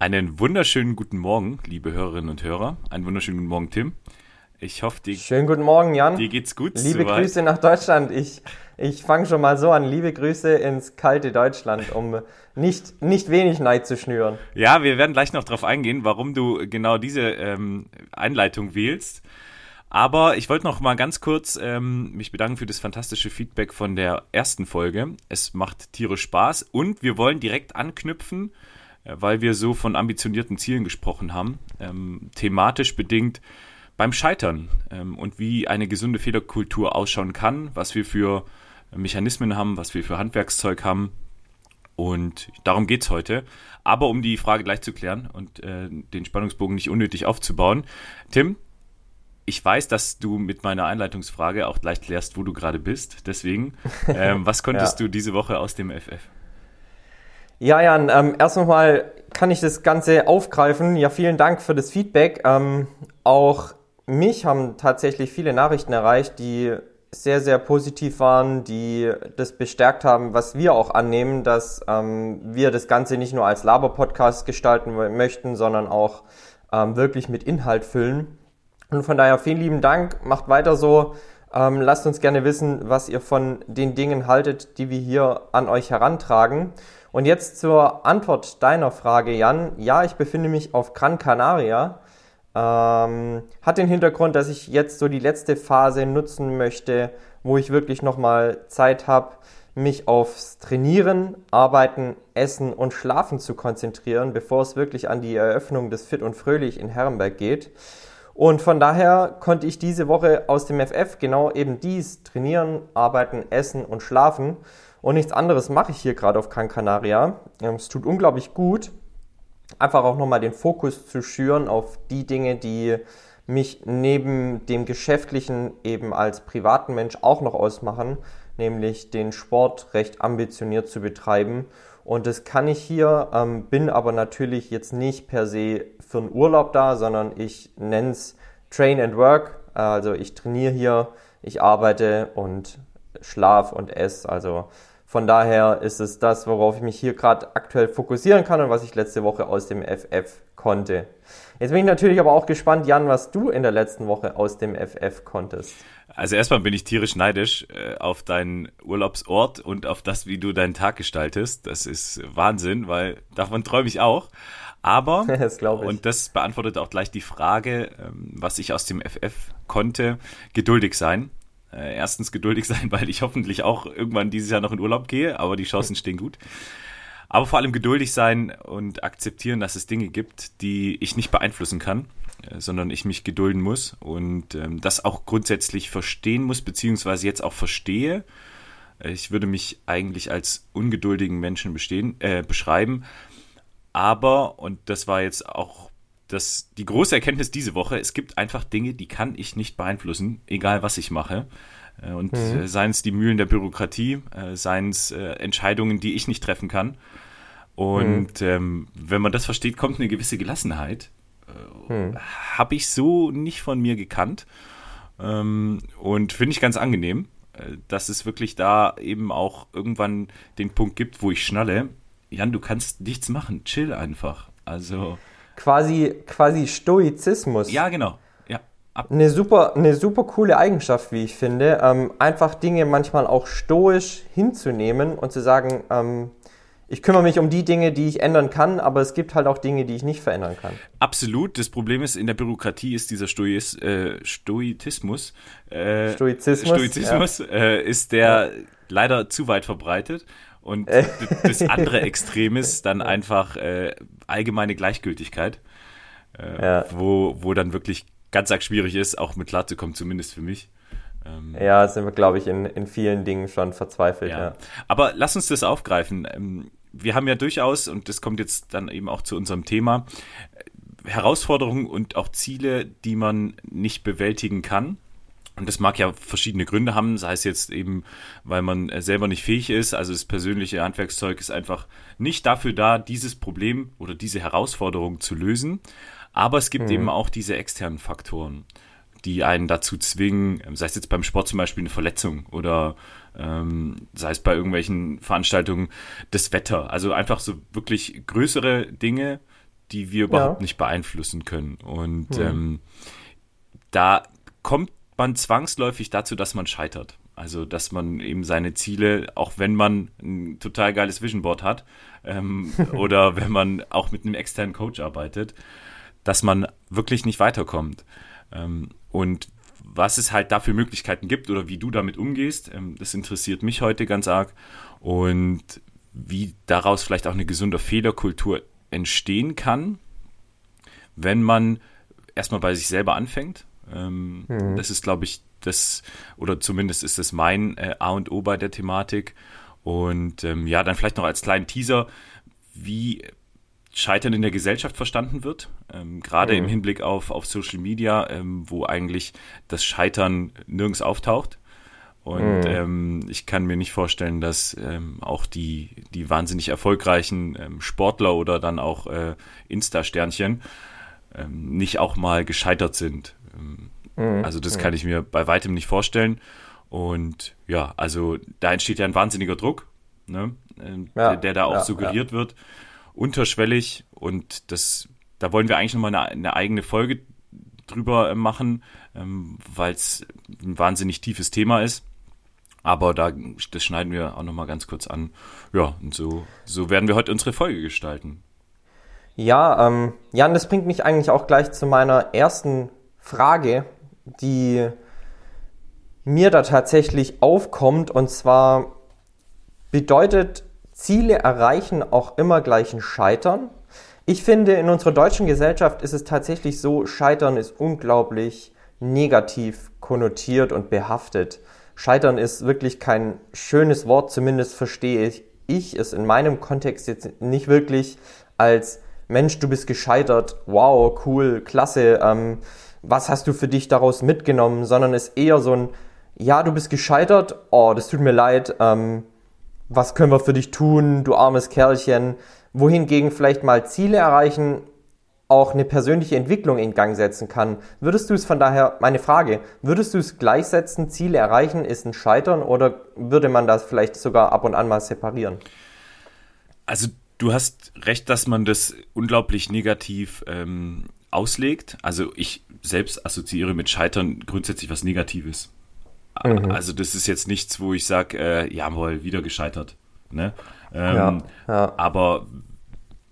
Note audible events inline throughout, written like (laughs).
Einen wunderschönen guten Morgen, liebe Hörerinnen und Hörer. Einen wunderschönen guten Morgen, Tim. Ich hoffe, dir, Schönen guten Morgen, Jan. Dir geht's gut. Liebe soweit. Grüße nach Deutschland. Ich, ich fange schon mal so an. Liebe Grüße ins kalte Deutschland, um nicht, nicht wenig Neid zu schnüren. Ja, wir werden gleich noch darauf eingehen, warum du genau diese ähm, Einleitung wählst. Aber ich wollte noch mal ganz kurz ähm, mich bedanken für das fantastische Feedback von der ersten Folge. Es macht tierisch Spaß und wir wollen direkt anknüpfen weil wir so von ambitionierten Zielen gesprochen haben, ähm, thematisch bedingt beim Scheitern ähm, und wie eine gesunde Fehlerkultur ausschauen kann, was wir für Mechanismen haben, was wir für Handwerkszeug haben. Und darum geht es heute. Aber um die Frage gleich zu klären und äh, den Spannungsbogen nicht unnötig aufzubauen. Tim, ich weiß, dass du mit meiner Einleitungsfrage auch gleich klärst, wo du gerade bist. Deswegen, (laughs) ähm, was konntest ja. du diese Woche aus dem FF? Ja, Jan, ähm, erst nochmal kann ich das Ganze aufgreifen. Ja, vielen Dank für das Feedback. Ähm, auch mich haben tatsächlich viele Nachrichten erreicht, die sehr, sehr positiv waren, die das bestärkt haben, was wir auch annehmen, dass ähm, wir das Ganze nicht nur als Laber-Podcast gestalten möchten, sondern auch ähm, wirklich mit Inhalt füllen. Und von daher vielen lieben Dank, macht weiter so. Ähm, lasst uns gerne wissen, was ihr von den Dingen haltet, die wir hier an euch herantragen. Und jetzt zur Antwort deiner Frage, Jan. Ja, ich befinde mich auf Gran Canaria. Ähm, hat den Hintergrund, dass ich jetzt so die letzte Phase nutzen möchte, wo ich wirklich nochmal Zeit habe, mich aufs Trainieren, Arbeiten, Essen und Schlafen zu konzentrieren, bevor es wirklich an die Eröffnung des Fit und Fröhlich in Herrenberg geht. Und von daher konnte ich diese Woche aus dem FF genau eben dies trainieren, arbeiten, essen und schlafen. Und nichts anderes mache ich hier gerade auf Gran Canaria. Ähm, es tut unglaublich gut, einfach auch nochmal den Fokus zu schüren auf die Dinge, die mich neben dem Geschäftlichen eben als privaten Mensch auch noch ausmachen, nämlich den Sport recht ambitioniert zu betreiben. Und das kann ich hier, ähm, bin aber natürlich jetzt nicht per se für einen Urlaub da, sondern ich nenne es Train and Work. Also ich trainiere hier, ich arbeite und schlaf und esse. Also von daher ist es das, worauf ich mich hier gerade aktuell fokussieren kann und was ich letzte Woche aus dem FF konnte. Jetzt bin ich natürlich aber auch gespannt, Jan, was du in der letzten Woche aus dem FF konntest. Also erstmal bin ich tierisch neidisch äh, auf deinen Urlaubsort und auf das, wie du deinen Tag gestaltest. Das ist Wahnsinn, weil davon träume ich auch. Aber, (laughs) das und das beantwortet auch gleich die Frage, ähm, was ich aus dem FF konnte, geduldig sein äh, erstens geduldig sein, (laughs) weil ich hoffentlich auch irgendwann dieses Jahr noch in Urlaub gehe, aber die Chancen (laughs) stehen gut. Aber vor allem geduldig sein und akzeptieren, dass es Dinge gibt, die ich nicht beeinflussen kann, äh, sondern ich mich gedulden muss und ähm, das auch grundsätzlich verstehen muss, beziehungsweise jetzt auch verstehe. Ich würde mich eigentlich als ungeduldigen Menschen bestehen, äh, beschreiben. Aber, und das war jetzt auch das, die große Erkenntnis diese Woche, es gibt einfach Dinge, die kann ich nicht beeinflussen, egal was ich mache. Äh, und mhm. Äh, seien es die Mühlen der Bürokratie, äh, seien es Entscheidungen, die ich nicht treffen kann. Und mhm. ähm, wenn man das versteht, kommt eine gewisse Gelassenheit. Mhm. Habe ich so nicht von mir gekannt. Ähm, und finde ich ganz angenehm, dass es wirklich da eben auch irgendwann den Punkt gibt, wo ich schnalle. Jan, du kannst nichts machen, chill einfach. Also quasi, quasi Stoizismus. Ja, genau. Ja. eine super, eine super coole Eigenschaft, wie ich finde. Ähm, einfach Dinge manchmal auch stoisch hinzunehmen und zu sagen, ähm, ich kümmere mich um die Dinge, die ich ändern kann, aber es gibt halt auch Dinge, die ich nicht verändern kann. Absolut. Das Problem ist, in der Bürokratie ist dieser Stois, äh, Stoizismus, äh, Stoizismus, Stoizismus ja. äh, ist der ja. leider zu weit verbreitet. Und äh. (laughs) das andere Extrem ist dann einfach äh, allgemeine Gleichgültigkeit, äh, ja. wo, wo dann wirklich ganz arg schwierig ist, auch mit klarzukommen, zumindest für mich. Ähm, ja, sind wir, glaube ich, in, in vielen Dingen schon verzweifelt. Ja. ja. Aber lass uns das aufgreifen. Ähm, wir haben ja durchaus, und das kommt jetzt dann eben auch zu unserem Thema, Herausforderungen und auch Ziele, die man nicht bewältigen kann. Und das mag ja verschiedene Gründe haben, sei es jetzt eben, weil man selber nicht fähig ist. Also das persönliche Handwerkszeug ist einfach nicht dafür da, dieses Problem oder diese Herausforderung zu lösen. Aber es gibt mhm. eben auch diese externen Faktoren, die einen dazu zwingen, sei es jetzt beim Sport zum Beispiel eine Verletzung oder ähm, sei es bei irgendwelchen Veranstaltungen das Wetter. Also einfach so wirklich größere Dinge, die wir überhaupt ja. nicht beeinflussen können. Und mhm. ähm, da kommt man zwangsläufig dazu, dass man scheitert. Also, dass man eben seine Ziele, auch wenn man ein total geiles Vision Board hat ähm, (laughs) oder wenn man auch mit einem externen Coach arbeitet, dass man wirklich nicht weiterkommt. Ähm, und was es halt da für Möglichkeiten gibt oder wie du damit umgehst, ähm, das interessiert mich heute ganz arg. Und wie daraus vielleicht auch eine gesunde Fehlerkultur entstehen kann, wenn man erstmal bei sich selber anfängt. Ähm, mhm. Das ist, glaube ich, das, oder zumindest ist das mein äh, A und O bei der Thematik. Und ähm, ja, dann vielleicht noch als kleinen Teaser, wie Scheitern in der Gesellschaft verstanden wird, ähm, gerade mhm. im Hinblick auf, auf Social Media, ähm, wo eigentlich das Scheitern nirgends auftaucht. Und mhm. ähm, ich kann mir nicht vorstellen, dass ähm, auch die, die wahnsinnig erfolgreichen ähm, Sportler oder dann auch äh, Insta-Sternchen ähm, nicht auch mal gescheitert sind. Ähm, mhm. Also das kann ich mir bei weitem nicht vorstellen. Und ja, also da entsteht ja ein wahnsinniger Druck, ne, äh, ja, der, der, da auch ja, suggeriert ja. wird unterschwellig und das, da wollen wir eigentlich nochmal eine, eine eigene Folge drüber machen, ähm, weil es ein wahnsinnig tiefes Thema ist. Aber da, das schneiden wir auch nochmal ganz kurz an. Ja, und so, so werden wir heute unsere Folge gestalten. Ja, ähm, Jan, das bringt mich eigentlich auch gleich zu meiner ersten Frage, die mir da tatsächlich aufkommt. Und zwar bedeutet Ziele erreichen auch immer gleich ein Scheitern. Ich finde, in unserer deutschen Gesellschaft ist es tatsächlich so, Scheitern ist unglaublich negativ konnotiert und behaftet. Scheitern ist wirklich kein schönes Wort, zumindest verstehe ich, ich es in meinem Kontext jetzt nicht wirklich als Mensch, du bist gescheitert, wow, cool, klasse, ähm, was hast du für dich daraus mitgenommen, sondern es ist eher so ein, ja, du bist gescheitert, oh, das tut mir leid, ähm, was können wir für dich tun, du armes Kerlchen, wohingegen vielleicht mal Ziele erreichen auch eine persönliche Entwicklung in Gang setzen kann. Würdest du es von daher, meine Frage, würdest du es gleichsetzen, Ziele erreichen ist ein Scheitern oder würde man das vielleicht sogar ab und an mal separieren? Also du hast recht, dass man das unglaublich negativ ähm, auslegt. Also ich selbst assoziiere mit Scheitern grundsätzlich was Negatives. Mhm. Also das ist jetzt nichts, wo ich sage, äh, jawohl, wieder gescheitert. Ne? Ähm, ja, ja. Aber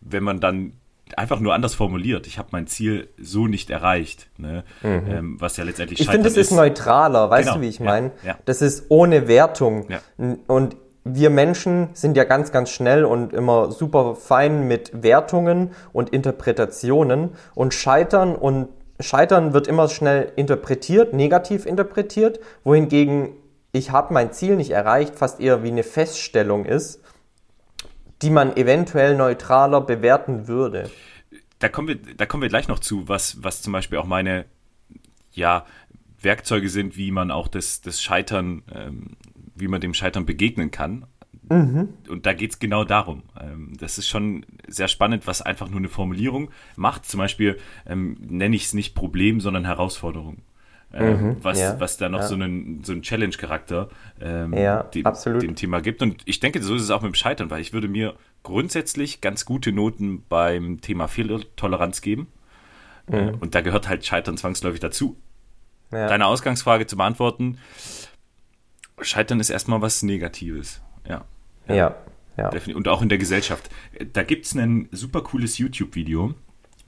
wenn man dann einfach nur anders formuliert, ich habe mein Ziel so nicht erreicht, ne? Mhm. Ähm, was ja letztendlich Ich finde, es ist neutraler, weißt genau. du, wie ich meine? Ja. Das ist ohne Wertung. Und wir Menschen sind ja ganz, ganz schnell und immer super fein mit Wertungen und Interpretationen und scheitern und Scheitern wird immer schnell interpretiert, negativ interpretiert, wohingegen ich habe mein Ziel nicht erreicht fast eher wie eine Feststellung ist, die man eventuell neutraler bewerten würde. Da kommen wir, da kommen wir gleich noch zu, was, was zum Beispiel auch meine ja, Werkzeuge sind, wie man auch das, das Scheitern, ähm, wie man dem Scheitern begegnen kann. Mhm. Und da geht es genau darum. Ähm, das ist schon sehr spannend, was einfach nur eine Formulierung macht. Zum Beispiel ähm, nenne ich es nicht Problem, sondern Herausforderung. Ähm, mhm, was, ja, was da noch ja. so einen, so einen Challenge-Charakter ähm, ja, dem, dem, Thema gibt. Und ich denke, so ist es auch mit dem Scheitern, weil ich würde mir grundsätzlich ganz gute Noten beim Thema Fehlertoleranz geben. Äh, mhm. Und da gehört halt Scheitern zwangsläufig dazu. deine Ausgangsfrage zu beantworten, Scheitern ist erstmal was Negatives. Ja. Ja. ja, ja. Und auch in der Gesellschaft. Da gibt es ein super cooles YouTube-Video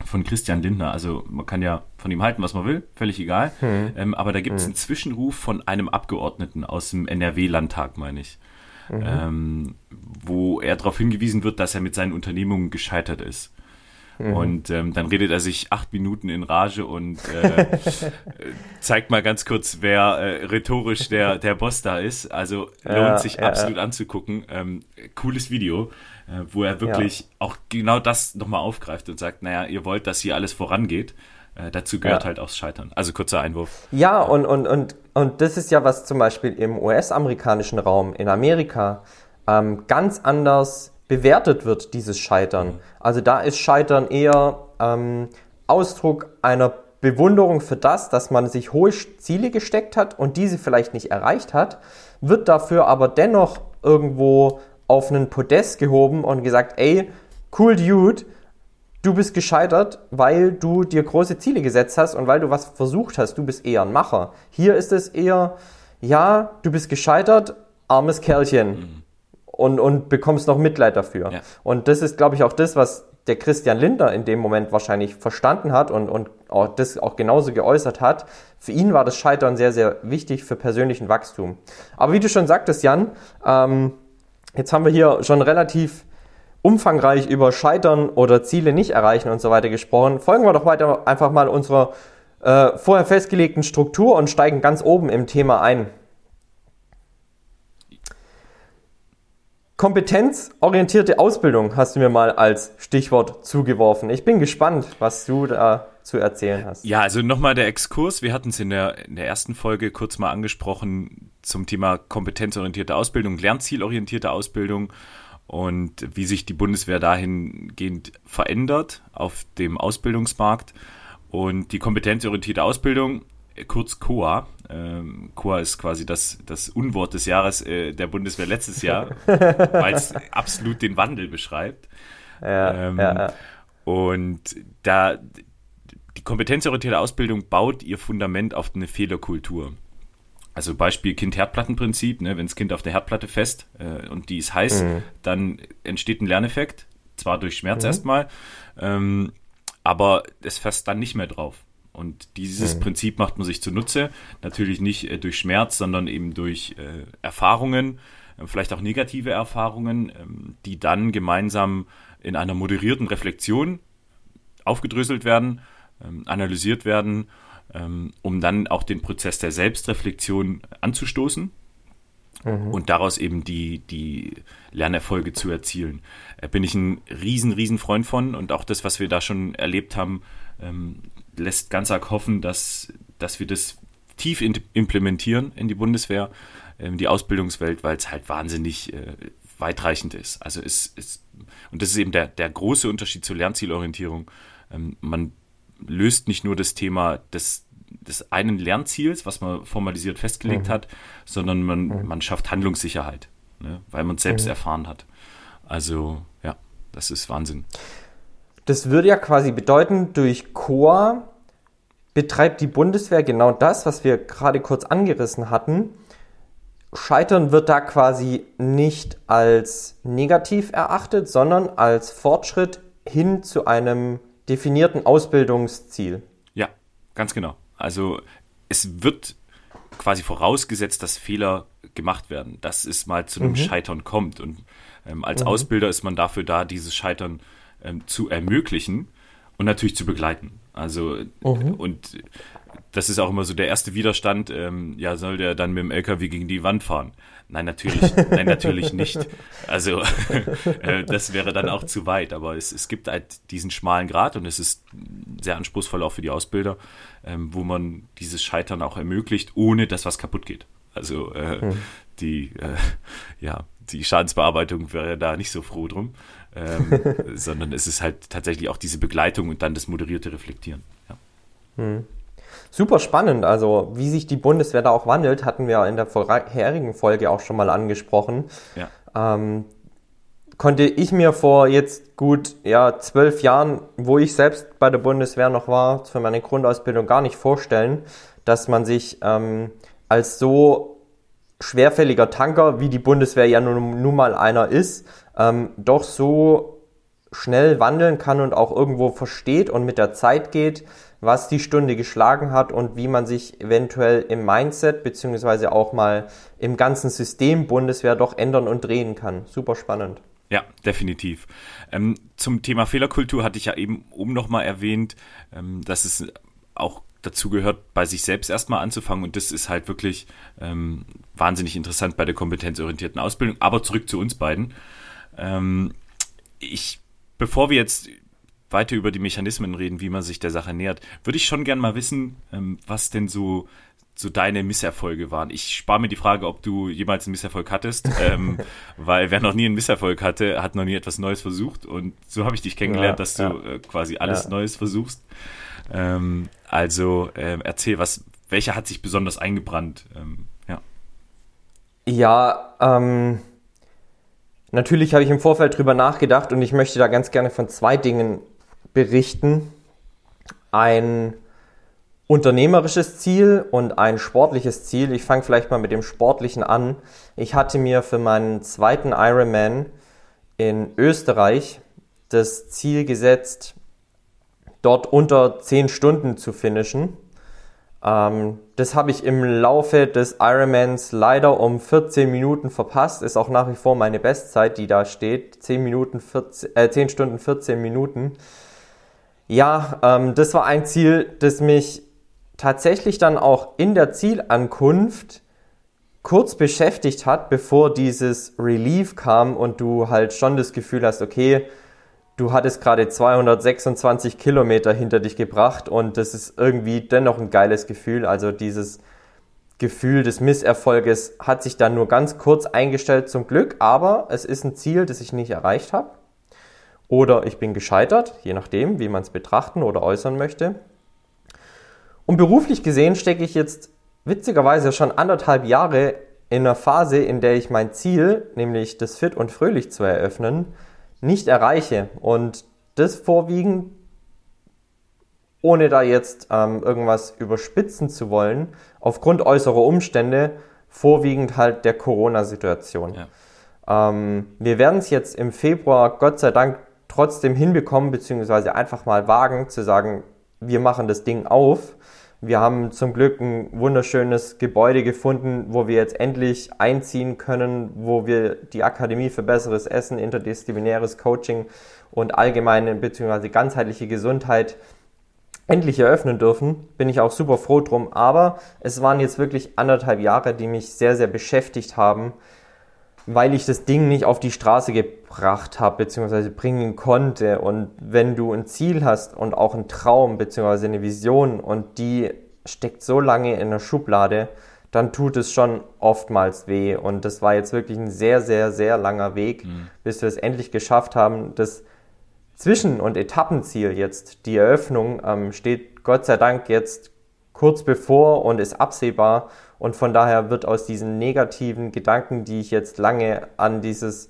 von Christian Lindner. Also man kann ja von ihm halten, was man will, völlig egal. Hm. Ähm, aber da gibt es hm. einen Zwischenruf von einem Abgeordneten aus dem NRW-Landtag, meine ich. Mhm. Ähm, wo er darauf hingewiesen wird, dass er mit seinen Unternehmungen gescheitert ist. Mhm. Und ähm, dann redet er sich acht Minuten in Rage und äh, (laughs) zeigt mal ganz kurz, wer äh, rhetorisch der, der Boss da ist. Also lohnt ja, sich ja, absolut ja. anzugucken. Ähm, cooles Video, äh, wo er wirklich auch genau das nochmal aufgreift und sagt, naja, ihr wollt, dass hier alles vorangeht. Äh, dazu gehört halt auch das Scheitern. Also kurzer Einwurf. Ja, und, und, und, und das ist ja, was zum Beispiel im US-amerikanischen Raum, in Amerika, ähm, ganz anders bewertet wird, dieses Scheitern. Mhm. Also da ist Scheitern eher ähm, Ausdruck einer Bewunderung für das, dass man sich hohe Ziele gesteckt hat und diese vielleicht nicht erreicht hat, wird dafür aber dennoch irgendwo auf einen Podest gehoben und gesagt, ey, cool Dude, du bist gescheitert, weil du dir große Ziele gesetzt hast und weil du was versucht hast, du bist eher ein Macher. Hier ist es eher, ja, du bist gescheitert, armes Kerlchen. Mhm und, und bekommst noch Mitleid dafür. Ja. Und das ist, glaube ich, auch das, was der Christian Linder in dem Moment wahrscheinlich verstanden hat und, und auch das auch genauso geäußert hat. Für ihn war das Scheitern sehr, sehr wichtig für persönlichen Wachstum. Aber wie du schon sagtest, Jan, ähm, jetzt haben wir hier schon relativ umfangreich über Scheitern oder Ziele nicht erreichen und so weiter gesprochen. Folgen wir doch weiter einfach mal unserer äh, vorher festgelegten Struktur und steigen ganz oben im Thema ein. Kompetenzorientierte Ausbildung hast du mir mal als Stichwort zugeworfen. Ich bin gespannt, was du da zu erzählen hast. Ja, also nochmal der Exkurs. Wir hatten es in der, in der ersten Folge kurz mal angesprochen zum Thema kompetenzorientierte Ausbildung, lernzielorientierte Ausbildung und wie sich die Bundeswehr dahingehend verändert auf dem Ausbildungsmarkt. Und die kompetenzorientierte Ausbildung kurz COA. Ähm, COA ist quasi das, das Unwort des Jahres äh, der Bundeswehr letztes Jahr, (laughs) weil es absolut den Wandel beschreibt. Ja, ähm, ja, ja. Und da die kompetenzorientierte Ausbildung baut ihr Fundament auf eine Fehlerkultur. Also Beispiel Kind-Herdplatten-Prinzip, ne? wenn das Kind auf der Herdplatte fest äh, und die ist heiß, mhm. dann entsteht ein Lerneffekt, zwar durch Schmerz mhm. erstmal, ähm, aber es fässt dann nicht mehr drauf. Und dieses mhm. Prinzip macht man sich zunutze. Natürlich nicht äh, durch Schmerz, sondern eben durch äh, Erfahrungen, äh, vielleicht auch negative Erfahrungen, ähm, die dann gemeinsam in einer moderierten Reflexion aufgedröselt werden, ähm, analysiert werden, ähm, um dann auch den Prozess der Selbstreflexion anzustoßen. Mhm. Und daraus eben die, die Lernerfolge zu erzielen. Äh, bin ich ein riesen, riesen Freund von und auch das, was wir da schon erlebt haben, ähm, lässt ganz arg hoffen, dass, dass wir das tief in, implementieren in die Bundeswehr, in ähm, die Ausbildungswelt, weil es halt wahnsinnig äh, weitreichend ist. Also es ist, und das ist eben der, der große Unterschied zur Lernzielorientierung. Ähm, man löst nicht nur das Thema des, des einen Lernziels, was man formalisiert festgelegt mhm. hat, sondern man, mhm. man schafft Handlungssicherheit, ne, weil man es selbst mhm. erfahren hat. Also ja, das ist Wahnsinn. Das würde ja quasi bedeuten, durch Chor betreibt die Bundeswehr genau das, was wir gerade kurz angerissen hatten. Scheitern wird da quasi nicht als negativ erachtet, sondern als Fortschritt hin zu einem definierten Ausbildungsziel. Ja, ganz genau. Also es wird quasi vorausgesetzt, dass Fehler gemacht werden, dass es mal zu einem mhm. Scheitern kommt. Und ähm, als mhm. Ausbilder ist man dafür da, dieses Scheitern ähm, zu ermöglichen und natürlich zu begleiten. Also mhm. und das ist auch immer so der erste Widerstand, ähm, ja, soll der dann mit dem LKW gegen die Wand fahren? Nein, natürlich, (laughs) nein, natürlich nicht. Also (laughs) äh, das wäre dann auch zu weit, aber es, es gibt halt diesen schmalen Grad und es ist sehr anspruchsvoll auch für die Ausbilder, ähm, wo man dieses Scheitern auch ermöglicht, ohne dass was kaputt geht. Also äh, mhm. die, äh, ja, die Schadensbearbeitung wäre da nicht so froh drum ähm, (laughs) sondern es ist halt tatsächlich auch diese Begleitung und dann das moderierte Reflektieren. Ja. Hm. Super spannend. Also, wie sich die Bundeswehr da auch wandelt, hatten wir in der vorherigen Folge auch schon mal angesprochen. Ja. Ähm, konnte ich mir vor jetzt gut ja, zwölf Jahren, wo ich selbst bei der Bundeswehr noch war, für meine Grundausbildung gar nicht vorstellen, dass man sich ähm, als so schwerfälliger Tanker, wie die Bundeswehr ja nun, nun mal einer ist, ähm, doch so schnell wandeln kann und auch irgendwo versteht und mit der Zeit geht, was die Stunde geschlagen hat und wie man sich eventuell im Mindset beziehungsweise auch mal im ganzen System Bundeswehr doch ändern und drehen kann. Super spannend. Ja, definitiv. Ähm, zum Thema Fehlerkultur hatte ich ja eben oben nochmal erwähnt, ähm, dass es auch dazu gehört, bei sich selbst erstmal anzufangen und das ist halt wirklich ähm, wahnsinnig interessant bei der kompetenzorientierten Ausbildung. Aber zurück zu uns beiden. Ähm, ich, bevor wir jetzt weiter über die Mechanismen reden, wie man sich der Sache nähert, würde ich schon gern mal wissen, ähm, was denn so so deine Misserfolge waren. Ich spare mir die Frage, ob du jemals einen Misserfolg hattest, (laughs) ähm, weil wer noch nie einen Misserfolg hatte, hat noch nie etwas Neues versucht und so habe ich dich kennengelernt, ja, dass du ja. äh, quasi alles ja. Neues versuchst. Ähm, also äh, erzähl, was, welcher hat sich besonders eingebrannt? Ähm, ja. Ja, ähm, natürlich habe ich im Vorfeld drüber nachgedacht und ich möchte da ganz gerne von zwei Dingen berichten. Ein unternehmerisches Ziel und ein sportliches Ziel. Ich fange vielleicht mal mit dem sportlichen an. Ich hatte mir für meinen zweiten Ironman in Österreich das Ziel gesetzt, dort unter 10 Stunden zu finishen. Ähm, das habe ich im Laufe des Ironmans leider um 14 Minuten verpasst. Ist auch nach wie vor meine Bestzeit, die da steht. 10, Minuten 14, äh, 10 Stunden 14 Minuten. Ja, ähm, das war ein Ziel, das mich tatsächlich dann auch in der Zielankunft kurz beschäftigt hat, bevor dieses Relief kam und du halt schon das Gefühl hast, okay, du hattest gerade 226 Kilometer hinter dich gebracht und das ist irgendwie dennoch ein geiles Gefühl. Also dieses Gefühl des Misserfolges hat sich dann nur ganz kurz eingestellt zum Glück, aber es ist ein Ziel, das ich nicht erreicht habe. Oder ich bin gescheitert, je nachdem, wie man es betrachten oder äußern möchte. Und beruflich gesehen stecke ich jetzt witzigerweise schon anderthalb Jahre in einer Phase, in der ich mein Ziel, nämlich das Fit und Fröhlich zu eröffnen, nicht erreiche. Und das vorwiegend, ohne da jetzt ähm, irgendwas überspitzen zu wollen, aufgrund äußerer Umstände, vorwiegend halt der Corona-Situation. Ja. Ähm, wir werden es jetzt im Februar Gott sei Dank trotzdem hinbekommen, beziehungsweise einfach mal wagen zu sagen, wir machen das Ding auf. Wir haben zum Glück ein wunderschönes Gebäude gefunden, wo wir jetzt endlich einziehen können, wo wir die Akademie für besseres Essen, interdisziplinäres Coaching und allgemeine bzw. ganzheitliche Gesundheit endlich eröffnen dürfen. Bin ich auch super froh drum. Aber es waren jetzt wirklich anderthalb Jahre, die mich sehr, sehr beschäftigt haben, weil ich das Ding nicht auf die Straße gebracht habe bzw. bringen konnte. Und wenn du ein Ziel hast und auch einen Traum bzw. eine Vision und die steckt so lange in der Schublade, dann tut es schon oftmals weh. Und das war jetzt wirklich ein sehr, sehr, sehr langer Weg, mhm. bis wir es endlich geschafft haben. Das Zwischen- und Etappenziel jetzt, die Eröffnung, ähm, steht Gott sei Dank jetzt kurz bevor und ist absehbar. Und von daher wird aus diesen negativen Gedanken, die ich jetzt lange an dieses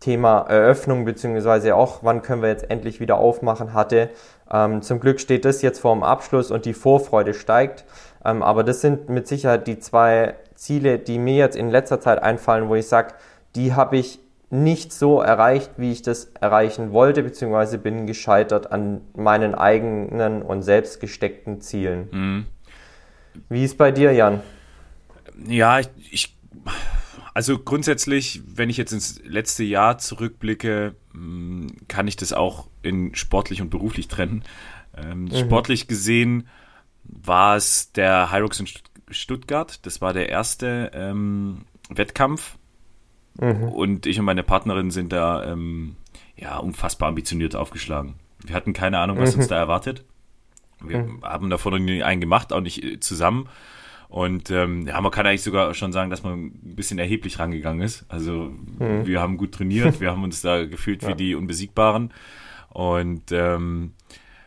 Thema Eröffnung beziehungsweise auch, wann können wir jetzt endlich wieder aufmachen hatte. Ähm, zum Glück steht das jetzt vor dem Abschluss und die Vorfreude steigt. Ähm, aber das sind mit Sicherheit die zwei Ziele, die mir jetzt in letzter Zeit einfallen, wo ich sage, die habe ich nicht so erreicht, wie ich das erreichen wollte, beziehungsweise bin gescheitert an meinen eigenen und selbst gesteckten Zielen. Mhm. Wie ist bei dir, Jan? Ja, ich, ich, also grundsätzlich, wenn ich jetzt ins letzte Jahr zurückblicke, mm, kann ich das auch in sportlich und beruflich trennen. Ähm, mhm. Sportlich gesehen war es der Hyrox in Stuttgart. Das war der erste ähm, Wettkampf Mhm. Und ich und meine Partnerin sind da ähm, ja unfassbar ambitioniert aufgeschlagen. Wir hatten keine Ahnung, was mhm. uns da erwartet. Wir mhm. haben davor noch nie einen gemacht, auch nicht äh, zusammen. Und ähm, ja, man kann eigentlich sogar schon sagen, dass man ein bisschen erheblich rangegangen ist. Also mhm. wir haben gut trainiert, wir haben uns da gefühlt ja. wie die Unbesiegbaren. Und ähm,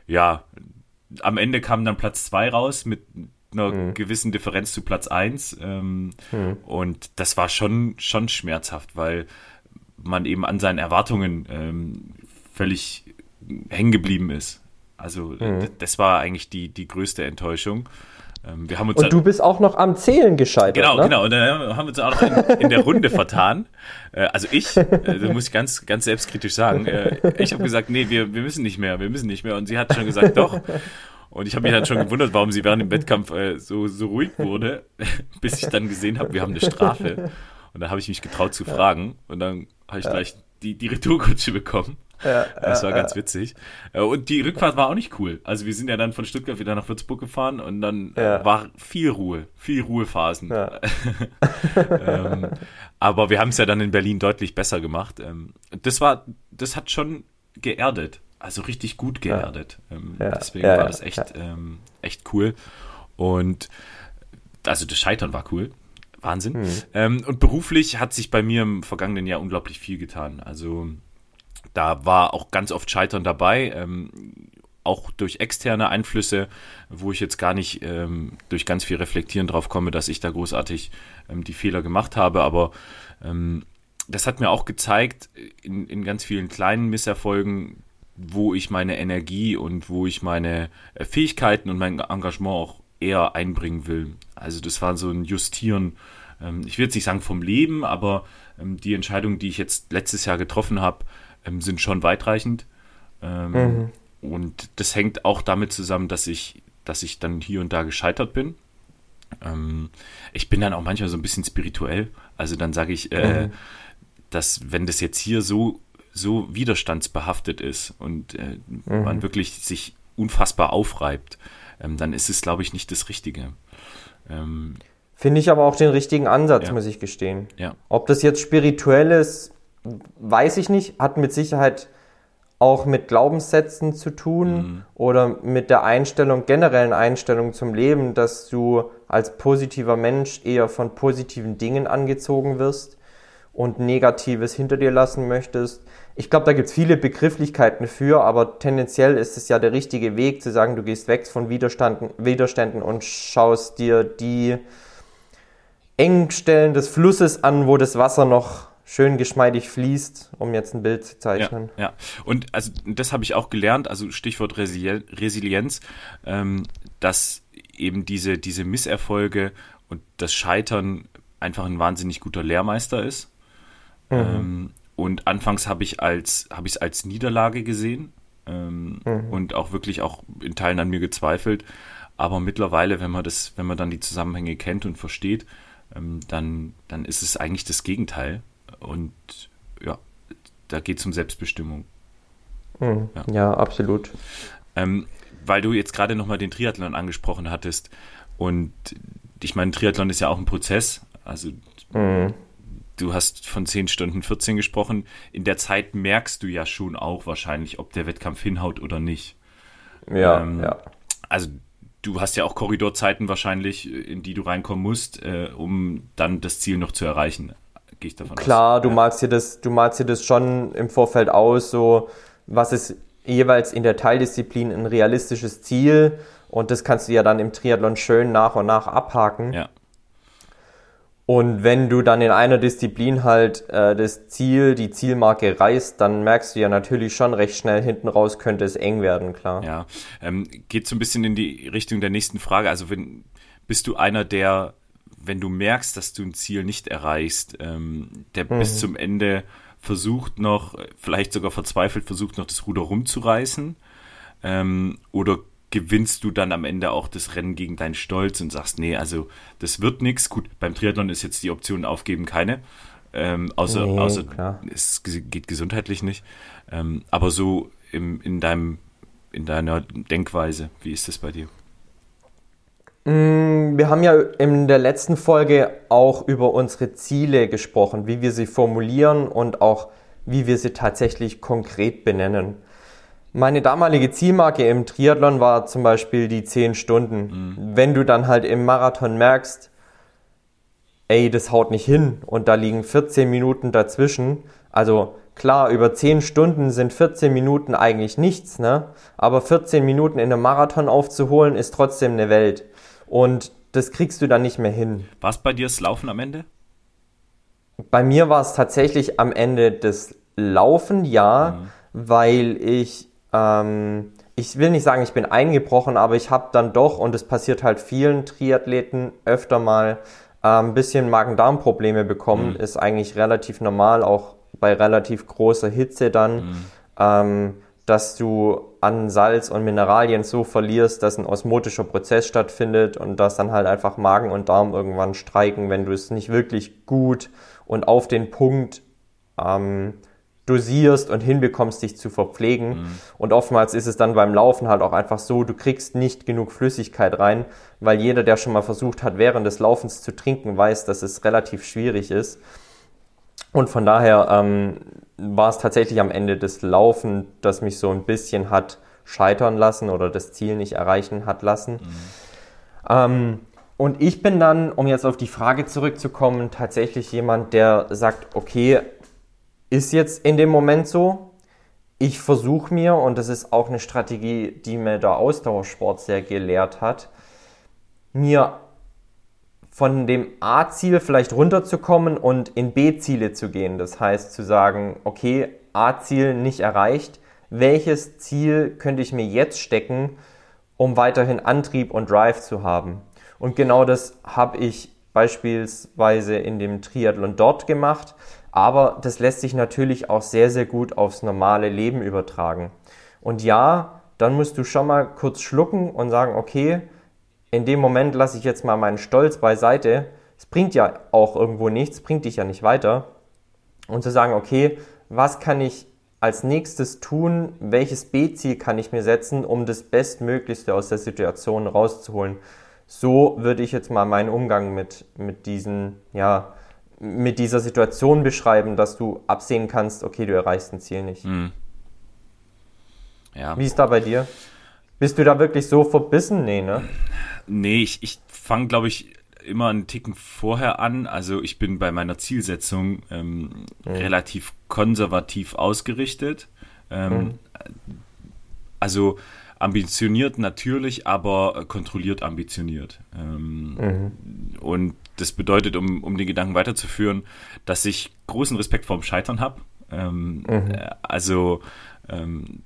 ja, am Ende kam dann Platz zwei raus mit einer mhm. gewissen Differenz zu Platz 1. Ähm, mhm. Und das war schon, schon schmerzhaft, weil man eben an seinen Erwartungen ähm, völlig hängen geblieben ist. Also mhm. das war eigentlich die, die größte Enttäuschung. Ähm, wir haben uns und du bist auch noch am Zählen gescheitert. Genau, ne? genau. Und dann haben wir uns auch noch in, in der Runde (laughs) vertan. Äh, also ich, äh, das muss ich ganz, ganz selbstkritisch sagen. Äh, ich habe gesagt, nee, wir, wir müssen nicht mehr, wir müssen nicht mehr. Und sie hat schon gesagt, doch. Und ich habe mich dann schon gewundert, warum sie während dem Wettkampf äh, so, so ruhig wurde, (laughs) bis ich dann gesehen habe, wir haben eine Strafe. Und da habe ich mich getraut zu fragen. Und dann habe ich ja. gleich die, die Retourkutsche bekommen. Ja, das war ja, ganz witzig. Äh, und die Rückfahrt war auch nicht cool. Also wir sind ja dann von Stuttgart wieder nach Würzburg gefahren und dann ja. war viel Ruhe, viel Ruhephasen. (laughs) ähm, aber wir haben es ja dann in Berlin deutlich besser gemacht. Ähm, das war, das hat schon geerdet. Also richtig gut geerdet. Ähm, deswegen war das echt, ähm, echt cool. Und also das Scheitern war cool. Wahnsinn. Mhm. Ähm, und beruflich hat sich bei mir im vergangenen Jahr unglaublich viel getan. Also da war auch ganz oft Scheitern dabei, ähm, auch durch externe Einflüsse, wo ich jetzt gar nicht ähm, durch ganz viel Reflektieren drauf komme, dass ich da großartig ähm, die Fehler gemacht habe, aber ähm, das hat mir auch gezeigt, in, in ganz vielen kleinen Misserfolgen, wo ich meine Energie und wo ich meine äh, Fähigkeiten und mein Engagement auch eher einbringen will. Also das war so ein Justieren, ähm, ich will jetzt nicht sagen vom Leben, aber ähm, die Entscheidung, die ich jetzt letztes Jahr getroffen habe, ähm, sind schon weitreichend. Ähm, mhm. Und das hängt auch damit zusammen, dass ich, dass ich dann hier und da gescheitert bin. Ähm, ich bin dann auch manchmal so ein bisschen spirituell. Also dann sage ich, äh, mhm. dass wenn das jetzt hier so, so widerstandsbehaftet ist und äh, mhm. man wirklich sich unfassbar aufreibt, ähm, dann ist es, glaube ich, nicht das Richtige. Ähm, Finde ich aber auch den richtigen Ansatz, ja. muss ich gestehen. Ja. Ob das jetzt spirituell ist, weiß ich nicht, hat mit Sicherheit auch mit Glaubenssätzen zu tun mhm. oder mit der Einstellung, generellen Einstellung zum Leben, dass du als positiver Mensch eher von positiven Dingen angezogen wirst und Negatives hinter dir lassen möchtest. Ich glaube, da gibt es viele Begrifflichkeiten für, aber tendenziell ist es ja der richtige Weg zu sagen, du gehst weg von Widerständen und schaust dir die Engstellen des Flusses an, wo das Wasser noch schön geschmeidig fließt, um jetzt ein Bild zu zeichnen. Ja, ja. und also das habe ich auch gelernt, also Stichwort Resilienz, ähm, dass eben diese, diese Misserfolge und das Scheitern einfach ein wahnsinnig guter Lehrmeister ist. Mhm. Ähm, und anfangs habe ich als habe ich es als Niederlage gesehen ähm, mhm. und auch wirklich auch in Teilen an mir gezweifelt. Aber mittlerweile, wenn man das, wenn man dann die Zusammenhänge kennt und versteht, ähm, dann, dann ist es eigentlich das Gegenteil. Und ja, da geht es um Selbstbestimmung. Mhm. Ja. ja. absolut. Ähm, weil du jetzt gerade nochmal den Triathlon angesprochen hattest. Und ich meine, Triathlon ist ja auch ein Prozess. Also mhm. du hast von 10 Stunden 14 gesprochen. In der Zeit merkst du ja schon auch wahrscheinlich, ob der Wettkampf hinhaut oder nicht. Ja, ähm, ja. Also du hast ja auch Korridorzeiten wahrscheinlich, in die du reinkommen musst, äh, um dann das Ziel noch zu erreichen gehe ich davon Klar, aus. du ja. malst dir das, du malst dir das schon im Vorfeld aus, so was ist jeweils in der Teildisziplin ein realistisches Ziel und das kannst du ja dann im Triathlon schön nach und nach abhaken. Ja. Und wenn du dann in einer Disziplin halt äh, das Ziel, die Zielmarke reißt, dann merkst du ja natürlich schon recht schnell hinten raus, könnte es eng werden, klar. Ja, ähm, geht so ein bisschen in die Richtung der nächsten Frage. Also wenn bist du einer, der wenn du merkst, dass du ein Ziel nicht erreichst, ähm, der mhm. bis zum Ende versucht noch, vielleicht sogar verzweifelt versucht noch das Ruder rumzureißen? Ähm, oder gewinnst du dann am Ende auch das Rennen gegen deinen Stolz und sagst, nee, also das wird nichts. Gut, beim Triathlon ist jetzt die Option aufgeben keine. Ähm, außer nee, außer es geht gesundheitlich nicht. Ähm, aber so im, in deinem in deiner Denkweise, wie ist das bei dir? Mm, wir haben ja in der letzten Folge auch über unsere Ziele gesprochen, wie wir sie formulieren und auch wie wir sie tatsächlich konkret benennen. Meine damalige Zielmarke im Triathlon war zum Beispiel die 10 Stunden. Mhm. Wenn du dann halt im Marathon merkst, ey, das haut nicht hin und da liegen 14 Minuten dazwischen, also klar, über 10 Stunden sind 14 Minuten eigentlich nichts, ne? Aber 14 Minuten in einem Marathon aufzuholen ist trotzdem eine Welt. Und das kriegst du dann nicht mehr hin. War es bei dir das Laufen am Ende? bei mir war es tatsächlich am Ende des Laufen, ja, mhm. weil ich, ähm, ich will nicht sagen, ich bin eingebrochen, aber ich habe dann doch, und es passiert halt vielen Triathleten öfter mal, äh, ein bisschen Magen-Darm-Probleme bekommen. Mhm. Ist eigentlich relativ normal, auch bei relativ großer Hitze dann. Mhm. Ähm, dass du an Salz und Mineralien so verlierst, dass ein osmotischer Prozess stattfindet und dass dann halt einfach Magen und Darm irgendwann streiken, wenn du es nicht wirklich gut und auf den Punkt ähm, dosierst und hinbekommst, dich zu verpflegen. Mhm. Und oftmals ist es dann beim Laufen halt auch einfach so, du kriegst nicht genug Flüssigkeit rein, weil jeder, der schon mal versucht hat, während des Laufens zu trinken, weiß, dass es relativ schwierig ist. Und von daher ähm, war es tatsächlich am Ende des Laufen, das mich so ein bisschen hat scheitern lassen oder das Ziel nicht erreichen hat lassen. Mhm. Ähm, und ich bin dann, um jetzt auf die Frage zurückzukommen, tatsächlich jemand, der sagt, okay, ist jetzt in dem Moment so. Ich versuche mir, und das ist auch eine Strategie, die mir der Ausdauersport sehr gelehrt hat, mir von dem A-Ziel vielleicht runterzukommen und in B-Ziele zu gehen. Das heißt zu sagen, okay, A-Ziel nicht erreicht, welches Ziel könnte ich mir jetzt stecken, um weiterhin Antrieb und Drive zu haben. Und genau das habe ich beispielsweise in dem Triathlon dort gemacht, aber das lässt sich natürlich auch sehr, sehr gut aufs normale Leben übertragen. Und ja, dann musst du schon mal kurz schlucken und sagen, okay, in dem Moment lasse ich jetzt mal meinen Stolz beiseite. Es bringt ja auch irgendwo nichts, bringt dich ja nicht weiter. Und zu sagen, okay, was kann ich als nächstes tun? Welches B-Ziel kann ich mir setzen, um das Bestmöglichste aus der Situation rauszuholen? So würde ich jetzt mal meinen Umgang mit, mit diesen, ja, mit dieser Situation beschreiben, dass du absehen kannst, okay, du erreichst ein Ziel nicht. Mhm. Ja. Wie ist da bei dir? Bist du da wirklich so verbissen? Nee, ne? Nee, ich, ich fange, glaube ich, immer einen Ticken vorher an. Also ich bin bei meiner Zielsetzung ähm, mhm. relativ konservativ ausgerichtet. Ähm, mhm. Also ambitioniert natürlich, aber kontrolliert ambitioniert. Ähm, mhm. Und das bedeutet, um, um den Gedanken weiterzuführen, dass ich großen Respekt vorm Scheitern habe. Ähm, mhm. Also ähm,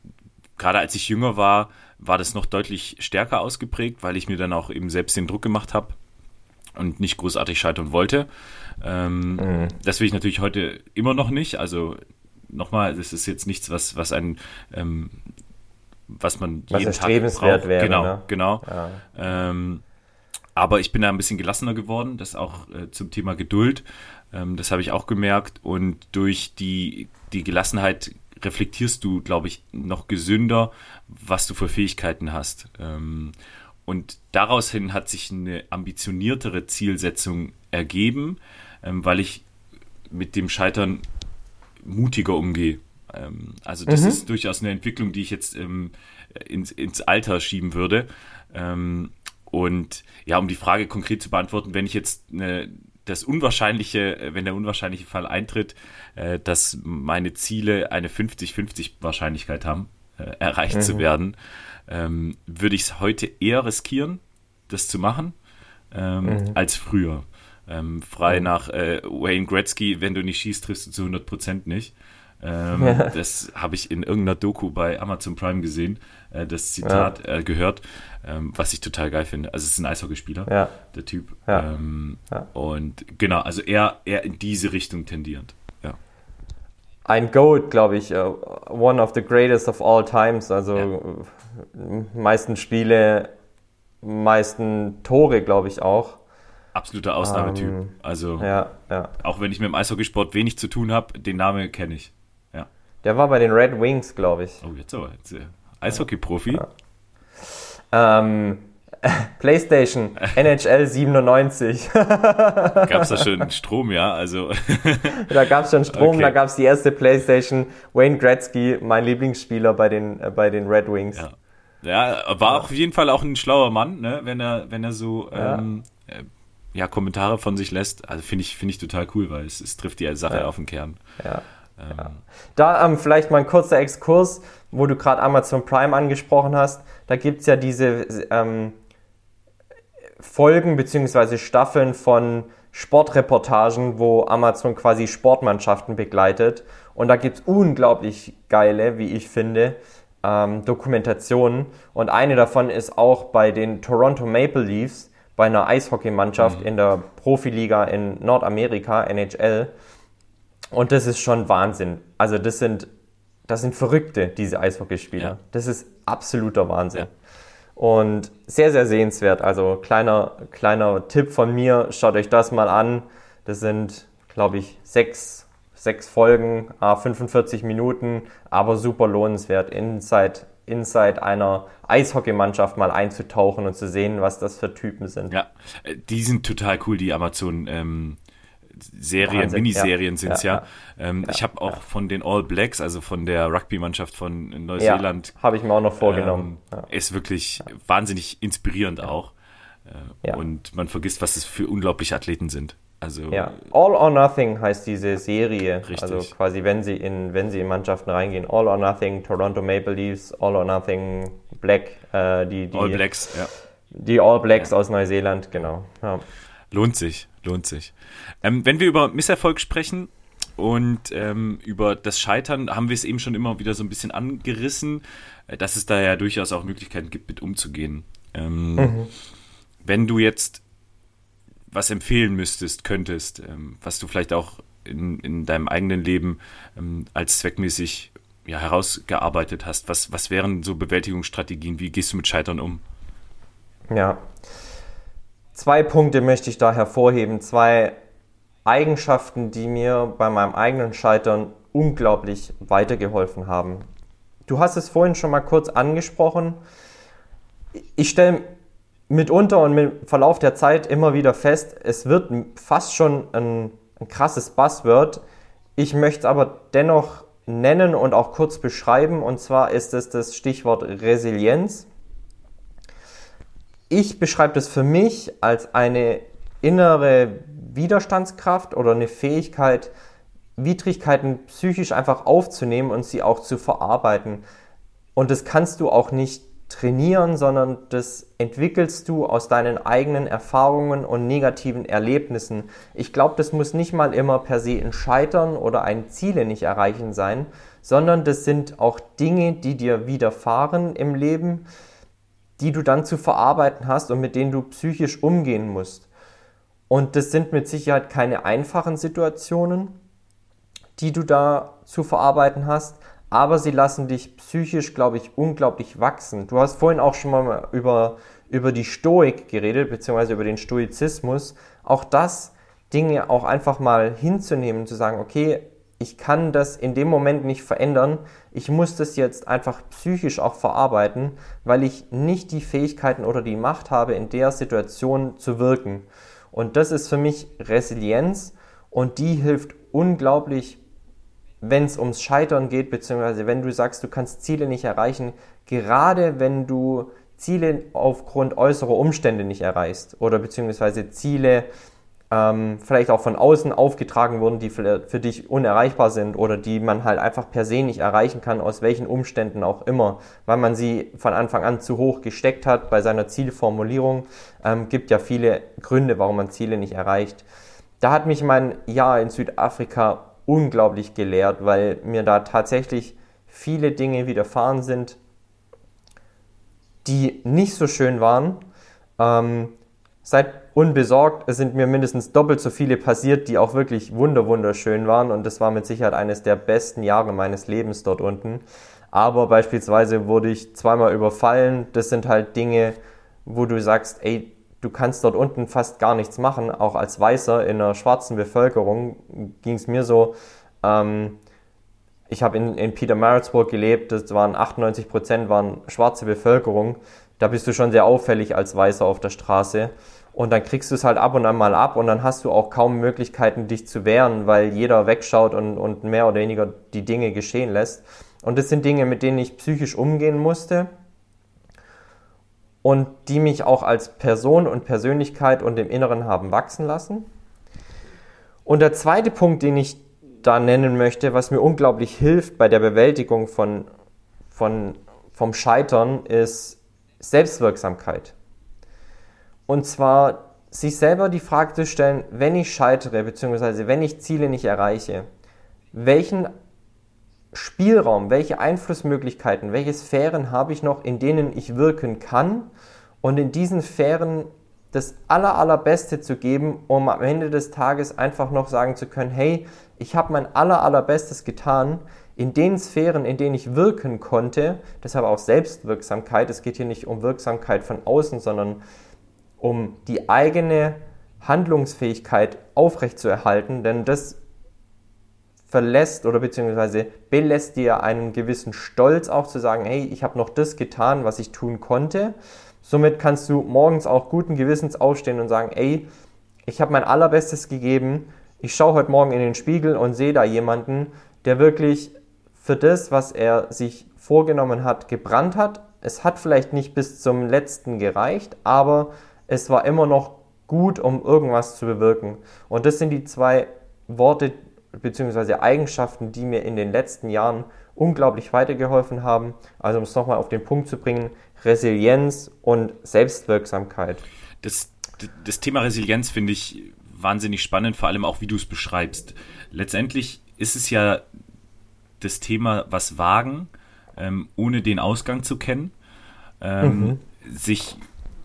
gerade als ich jünger war, war das noch deutlich stärker ausgeprägt, weil ich mir dann auch eben selbst den Druck gemacht habe und nicht großartig scheitern wollte. Ähm, mhm. Das will ich natürlich heute immer noch nicht. Also nochmal, das ist jetzt nichts, was, was ein ähm, was man was jeden Tag braucht. Wäre, genau, ne? genau. Ja. Ähm, aber ich bin da ein bisschen gelassener geworden, das auch äh, zum Thema Geduld. Ähm, das habe ich auch gemerkt. Und durch die, die Gelassenheit reflektierst du, glaube ich, noch gesünder, was du für Fähigkeiten hast. Ähm, und daraus hin hat sich eine ambitioniertere Zielsetzung ergeben, ähm, weil ich mit dem Scheitern mutiger umgehe. Ähm, also das mhm. ist durchaus eine Entwicklung, die ich jetzt ins, ins Alter schieben würde. und ja, um die Frage konkret zu beantworten, wenn ich jetzt eine das Unwahrscheinliche, äh, wenn der unwahrscheinliche Fall eintritt, äh, dass meine Ziele eine 50-50 Wahrscheinlichkeit haben, äh, erreicht mhm. zu werden, ähm, würde ich es heute eher riskieren, das zu machen, ähm, mhm. als früher. Ähm, frei mhm. nach äh, Wayne Gretzky, wenn du nicht schießt, triffst du zu 100% nicht. Ähm, ja. (laughs) Das habe ich in irgendeiner Doku bei Amazon Prime gesehen, äh, das Zitat ja. äh, gehört, ähm, was ich total geil finde. Also es ist ein Eishockeyspieler, ja. der Typ. Ähm, und genau, also eher, eher in diese Richtung tendierend. Ja. Ein Goat, glaube ich, uh, one of the greatest of all times. Also meisten Spiele, meisten Tore, glaube ich auch absoluter Ausnahmetyp. Um, ähm, also, ja, ja. auch wenn ich mit dem Eishockeysport wenig zu tun habe, den Namen kenne ich. Der war bei den Red Wings, glaube ich. Oh, jetzt aber. Jetzt, Eishockey-Profi. Ja. Ähm, (laughs) PlayStation, NHL 97. gab es da schon (laughs) Strom, ja? Also. (laughs) da gab es schon Strom, okay. da gab es die erste PlayStation. Wayne Gretzky, mein Lieblingsspieler bei den, äh, bei den Red Wings. Ja. ja war auf jeden Fall auch ein schlauer Mann, ne? wenn, er, wenn er so ja. Ähm, äh, ja Kommentare von sich lässt. Also finde ich, find ich total cool, weil es, es trifft die Sache auf den Kern. Ja. Ähm. Ja. Da ähm, vielleicht mal ein kurzer Exkurs, wo du gerade Amazon Prime angesprochen hast. Da gibt es ja diese ähm, Folgen bzw. Staffeln von Sportreportagen, wo Amazon quasi Sportmannschaften begleitet. Und da gibt es unglaublich geile, wie ich finde, ähm, Dokumentationen. Und eine davon ist auch bei den Toronto Maple Leafs, bei einer Eishockeymannschaft mhm. in der Profiliga in Nordamerika, NHL. Und das ist schon Wahnsinn. Also das sind, das sind Verrückte, diese Eishockeyspieler. Ja. Das ist absoluter Wahnsinn. Ja. Und sehr, sehr sehenswert. Also kleiner, kleiner Tipp von mir, schaut euch das mal an. Das sind, glaube ich, sechs, sechs Folgen, 45 Minuten, aber super lohnenswert, inside, inside einer Eishockeymannschaft mal einzutauchen und zu sehen, was das für Typen sind. Ja, die sind total cool, die Amazon. Ähm Serien, Wahnsinn, Miniserien ja, sind es ja. ja. Ähm, ja ich habe auch von den All Blacks, also von der Rugby-Mannschaft von Neuseeland. Ja, habe ich mir auch noch vorgenommen. Ähm, ist wirklich wahnsinnig inspirierend auch. Äh, und man vergisst, was es für unglaubliche Athleten sind. Also, ja, All or Nothing heißt diese Serie. Richtig. Also quasi, wenn sie in, wenn sie in Mannschaften reingehen, All or Nothing, Toronto Maple Leafs, All or Nothing, Black, äh, die, die All Blacks, ja. Die All Blacks aus Neuseeland, genau. Ja. Lohnt sich, lohnt sich. Ähm, wenn wir über Misserfolg sprechen und ähm, über das Scheitern, haben wir es eben schon immer wieder so ein bisschen angerissen, äh, dass es da ja durchaus auch Möglichkeiten gibt, mit umzugehen. Ähm, mhm. Wenn du jetzt was empfehlen müsstest, könntest, ähm, was du vielleicht auch in, in deinem eigenen Leben ähm, als zweckmäßig ja, herausgearbeitet hast, was, was wären so Bewältigungsstrategien? Wie gehst du mit Scheitern um? Ja, Zwei Punkte möchte ich da hervorheben, zwei Eigenschaften, die mir bei meinem eigenen Scheitern unglaublich weitergeholfen haben. Du hast es vorhin schon mal kurz angesprochen. Ich stelle mitunter und mit Verlauf der Zeit immer wieder fest, es wird fast schon ein, ein krasses Buzzword. Ich möchte es aber dennoch nennen und auch kurz beschreiben. Und zwar ist es das Stichwort Resilienz ich beschreibe das für mich als eine innere Widerstandskraft oder eine Fähigkeit, Widrigkeiten psychisch einfach aufzunehmen und sie auch zu verarbeiten. Und das kannst du auch nicht trainieren, sondern das entwickelst du aus deinen eigenen Erfahrungen und negativen Erlebnissen. Ich glaube, das muss nicht mal immer per se ein Scheitern oder ein Ziele nicht erreichen sein, sondern das sind auch Dinge, die dir widerfahren im Leben, die du dann zu verarbeiten hast und mit denen du psychisch umgehen musst. Und das sind mit Sicherheit keine einfachen Situationen, die du da zu verarbeiten hast, aber sie lassen dich psychisch, glaube ich, unglaublich wachsen. Du hast vorhin auch schon mal über, über die Stoik geredet, beziehungsweise über den Stoizismus. Auch das, Dinge auch einfach mal hinzunehmen, zu sagen, okay, ich kann das in dem Moment nicht verändern. Ich muss das jetzt einfach psychisch auch verarbeiten, weil ich nicht die Fähigkeiten oder die Macht habe, in der Situation zu wirken. Und das ist für mich Resilienz und die hilft unglaublich, wenn es ums Scheitern geht, beziehungsweise wenn du sagst, du kannst Ziele nicht erreichen, gerade wenn du Ziele aufgrund äußerer Umstände nicht erreichst oder beziehungsweise Ziele, ähm, vielleicht auch von außen aufgetragen wurden, die für, dich unerreichbar sind oder die man halt einfach per se nicht erreichen kann, aus welchen Umständen auch immer, weil man sie von Anfang an zu hoch gesteckt hat bei seiner Zielformulierung. Ähm, gibt ja viele Gründe, warum man Ziele nicht erreicht. Da hat mich mein Jahr in Südafrika unglaublich gelehrt, weil mir da tatsächlich viele Dinge widerfahren sind, die nicht so schön waren. Ähm, Seid unbesorgt, es sind mir mindestens doppelt so viele passiert, die auch wirklich wunderschön waren und das war mit Sicherheit eines der besten Jahre meines Lebens dort unten. Aber beispielsweise wurde ich zweimal überfallen. Das sind halt Dinge, wo du sagst, ey, du kannst dort unten fast gar nichts machen. Auch als Weißer in einer schwarzen Bevölkerung ging es mir so. Ähm, ich habe in, in Peter Maritzburg gelebt, das waren 98 Prozent waren schwarze Bevölkerung. Da bist du schon sehr auffällig als Weißer auf der Straße. Und dann kriegst du es halt ab und an mal ab und dann hast du auch kaum Möglichkeiten, dich zu wehren, weil jeder wegschaut und, und mehr oder weniger die Dinge geschehen lässt. Und das sind Dinge, mit denen ich psychisch umgehen musste und die mich auch als Person und Persönlichkeit und im Inneren haben wachsen lassen. Und der zweite Punkt, den ich da nennen möchte, was mir unglaublich hilft bei der Bewältigung von, von, vom Scheitern, ist Selbstwirksamkeit. Und zwar sich selber die Frage zu stellen, wenn ich scheitere, beziehungsweise wenn ich Ziele nicht erreiche, welchen Spielraum, welche Einflussmöglichkeiten, welche Sphären habe ich noch, in denen ich wirken kann und in diesen Sphären das aller, allerbeste zu geben, um am Ende des Tages einfach noch sagen zu können, hey, ich habe mein aller, allerbestes getan in den Sphären, in denen ich wirken konnte, deshalb auch Selbstwirksamkeit, es geht hier nicht um Wirksamkeit von außen, sondern um die eigene Handlungsfähigkeit aufrechtzuerhalten, denn das verlässt oder beziehungsweise belässt dir einen gewissen Stolz auch zu sagen, hey, ich habe noch das getan, was ich tun konnte. Somit kannst du morgens auch guten Gewissens aufstehen und sagen, ey, ich habe mein allerbestes gegeben. Ich schaue heute Morgen in den Spiegel und sehe da jemanden, der wirklich für das, was er sich vorgenommen hat, gebrannt hat. Es hat vielleicht nicht bis zum letzten gereicht, aber es war immer noch gut, um irgendwas zu bewirken. Und das sind die zwei Worte bzw. Eigenschaften, die mir in den letzten Jahren unglaublich weitergeholfen haben. Also um es nochmal auf den Punkt zu bringen, Resilienz und Selbstwirksamkeit. Das, das Thema Resilienz finde ich wahnsinnig spannend, vor allem auch, wie du es beschreibst. Letztendlich ist es ja das Thema, was wagen, ähm, ohne den Ausgang zu kennen, ähm, mhm. sich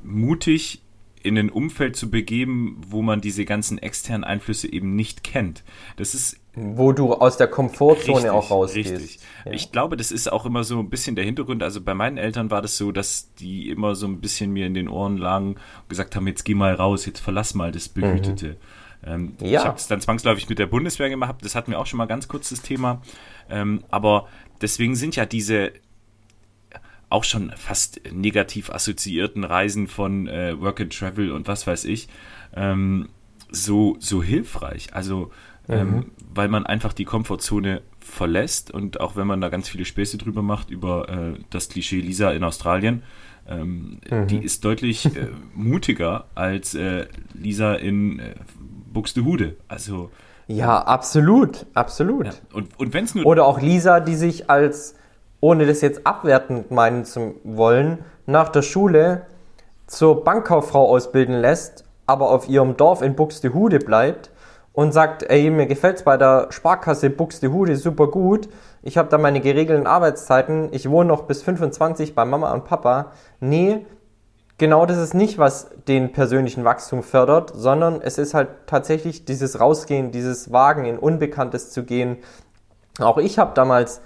mutig in ein Umfeld zu begeben, wo man diese ganzen externen Einflüsse eben nicht kennt. Das ist wo du aus der Komfortzone richtig, auch rausgehst. Richtig. Ja. Ich glaube, das ist auch immer so ein bisschen der Hintergrund. Also bei meinen Eltern war das so, dass die immer so ein bisschen mir in den Ohren lagen und gesagt haben, jetzt geh mal raus, jetzt verlass mal das Behütete. Mhm. Ähm, ja. Ich habe es dann zwangsläufig mit der Bundeswehr gemacht. Das hatten wir auch schon mal ganz kurz das Thema. Ähm, aber deswegen sind ja diese auch schon fast negativ assoziierten Reisen von äh, Work and Travel und was weiß ich, ähm, so, so hilfreich. Also, ähm, mhm. weil man einfach die Komfortzone verlässt und auch wenn man da ganz viele Späße drüber macht, über äh, das Klischee Lisa in Australien, ähm, mhm. die ist deutlich äh, mutiger als äh, Lisa in äh, Buxtehude. Also. Ja, absolut, absolut. Ja. Und, und wenn es nur. Oder auch Lisa, die sich als ohne das jetzt abwertend meinen zu wollen, nach der Schule zur Bankkauffrau ausbilden lässt, aber auf ihrem Dorf in Buxtehude bleibt und sagt, ey, mir gefällt's bei der Sparkasse Buxtehude super gut, ich habe da meine geregelten Arbeitszeiten, ich wohne noch bis 25 bei Mama und Papa. Nee, genau das ist nicht, was den persönlichen Wachstum fördert, sondern es ist halt tatsächlich dieses Rausgehen, dieses Wagen in Unbekanntes zu gehen. Auch ich habe damals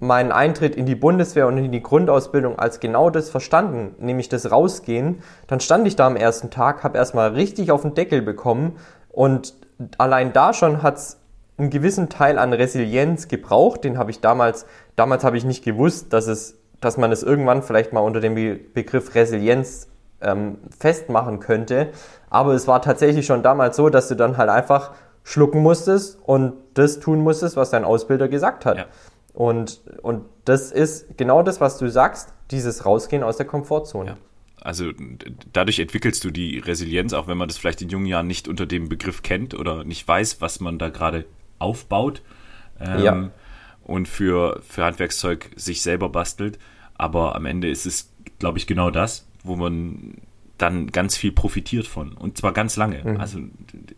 meinen Eintritt in die Bundeswehr und in die Grundausbildung als genau das verstanden, nämlich das Rausgehen. Dann stand ich da am ersten Tag, habe erstmal richtig auf den Deckel bekommen und allein da schon hat es einen gewissen Teil an Resilienz gebraucht. Den habe ich damals, damals habe ich nicht gewusst, dass es, dass man es irgendwann vielleicht mal unter dem Begriff Resilienz ähm, festmachen könnte. Aber es war tatsächlich schon damals so, dass du dann halt einfach schlucken musstest und das tun musstest, was dein Ausbilder gesagt hat. Ja. Und, und das ist genau das, was du sagst, dieses Rausgehen aus der Komfortzone. Ja. Also dadurch entwickelst du die Resilienz, auch wenn man das vielleicht in jungen Jahren nicht unter dem Begriff kennt oder nicht weiß, was man da gerade aufbaut ähm, ja. und für, für Handwerkszeug sich selber bastelt. Aber am Ende ist es, glaube ich, genau das, wo man dann ganz viel profitiert von. Und zwar ganz lange. Mhm. Also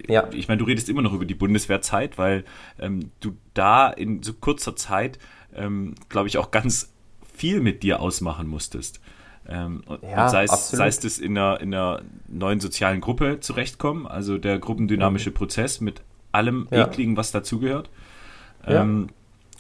ja. ich meine, du redest immer noch über die Bundeswehrzeit, weil ähm, du da in so kurzer Zeit, ähm, glaube ich, auch ganz viel mit dir ausmachen musstest. Ähm, ja, sei, es, sei es das in einer, in einer neuen sozialen Gruppe zurechtkommen, also der gruppendynamische mhm. Prozess mit allem ja. Ekligen, was dazugehört, ähm,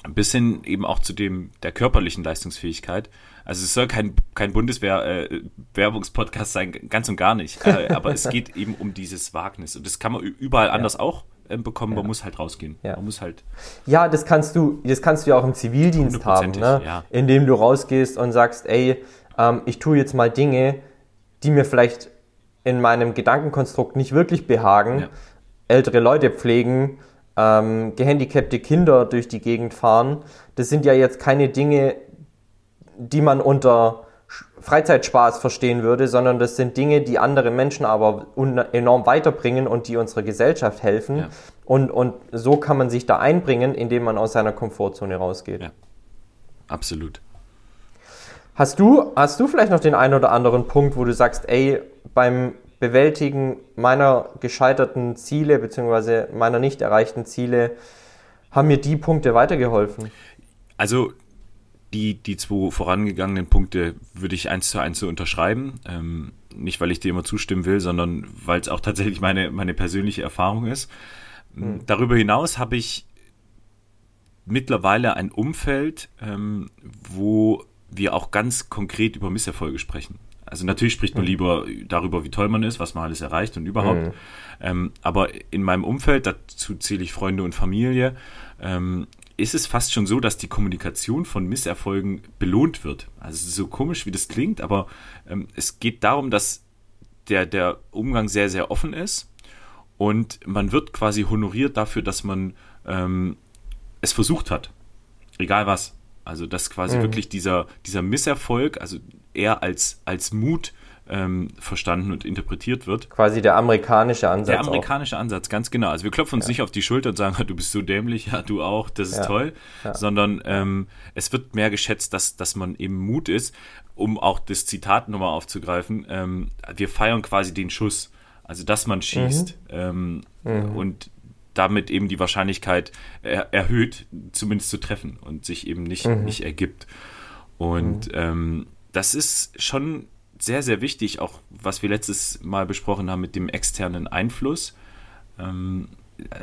bis hin eben auch zu dem der körperlichen Leistungsfähigkeit. Also es soll kein, kein Bundeswehr-Werbungspodcast äh, sein, ganz und gar nicht. Äh, (laughs) aber es geht eben um dieses Wagnis. Und das kann man überall ja. anders auch äh, bekommen. Man muss halt rausgehen. Ja. Man muss halt. Ja, das kannst du, das kannst du ja auch im Zivildienst haben, ne? Ja. indem du rausgehst und sagst, ey, ähm, ich tue jetzt mal Dinge, die mir vielleicht in meinem Gedankenkonstrukt nicht wirklich behagen. Ältere Leute pflegen, ähm, gehandicapte Kinder durch die Gegend fahren. Das sind ja jetzt keine Dinge, die man unter Freizeitspaß verstehen würde, sondern das sind Dinge, die andere Menschen aber enorm weiterbringen und die unserer Gesellschaft helfen. Ja. Und, und so kann man sich da einbringen, indem man aus seiner Komfortzone rausgeht. Ja. Absolut. Hast du, hast du vielleicht noch den einen oder anderen Punkt, wo du sagst, ey, beim Bewältigen meiner gescheiterten Ziele bzw. meiner nicht erreichten Ziele haben mir die Punkte weitergeholfen? Also die, die zwei vorangegangenen Punkte würde ich eins zu eins so unterschreiben. Ähm, nicht, weil ich dir immer zustimmen will, sondern weil es auch tatsächlich meine, meine persönliche Erfahrung ist. Mhm. Darüber hinaus habe ich mittlerweile ein Umfeld, ähm, wo wir auch ganz konkret über Misserfolge sprechen. Also natürlich spricht man lieber darüber, wie toll man ist, was man alles erreicht und überhaupt. Mhm. Ähm, aber in meinem Umfeld, dazu zähle ich Freunde und Familie, ähm, ist es fast schon so, dass die Kommunikation von Misserfolgen belohnt wird. Also so komisch, wie das klingt, aber ähm, es geht darum, dass der, der Umgang sehr, sehr offen ist und man wird quasi honoriert dafür, dass man ähm, es versucht hat. Egal was. Also dass quasi mhm. wirklich dieser, dieser Misserfolg, also eher als, als Mut ähm, verstanden und interpretiert wird. Quasi der amerikanische Ansatz. Der amerikanische auch. Ansatz, ganz genau. Also wir klopfen uns ja. nicht auf die Schulter und sagen, du bist so dämlich, ja, du auch, das ist ja. toll, ja. sondern ähm, es wird mehr geschätzt, dass, dass man eben Mut ist, um auch das Zitat nochmal aufzugreifen. Ähm, wir feiern quasi den Schuss, also dass man schießt mhm. Ähm, mhm. und damit eben die Wahrscheinlichkeit er erhöht, zumindest zu treffen und sich eben nicht, mhm. nicht ergibt. Und mhm. ähm, das ist schon sehr, sehr wichtig, auch was wir letztes Mal besprochen haben mit dem externen Einfluss. Ähm,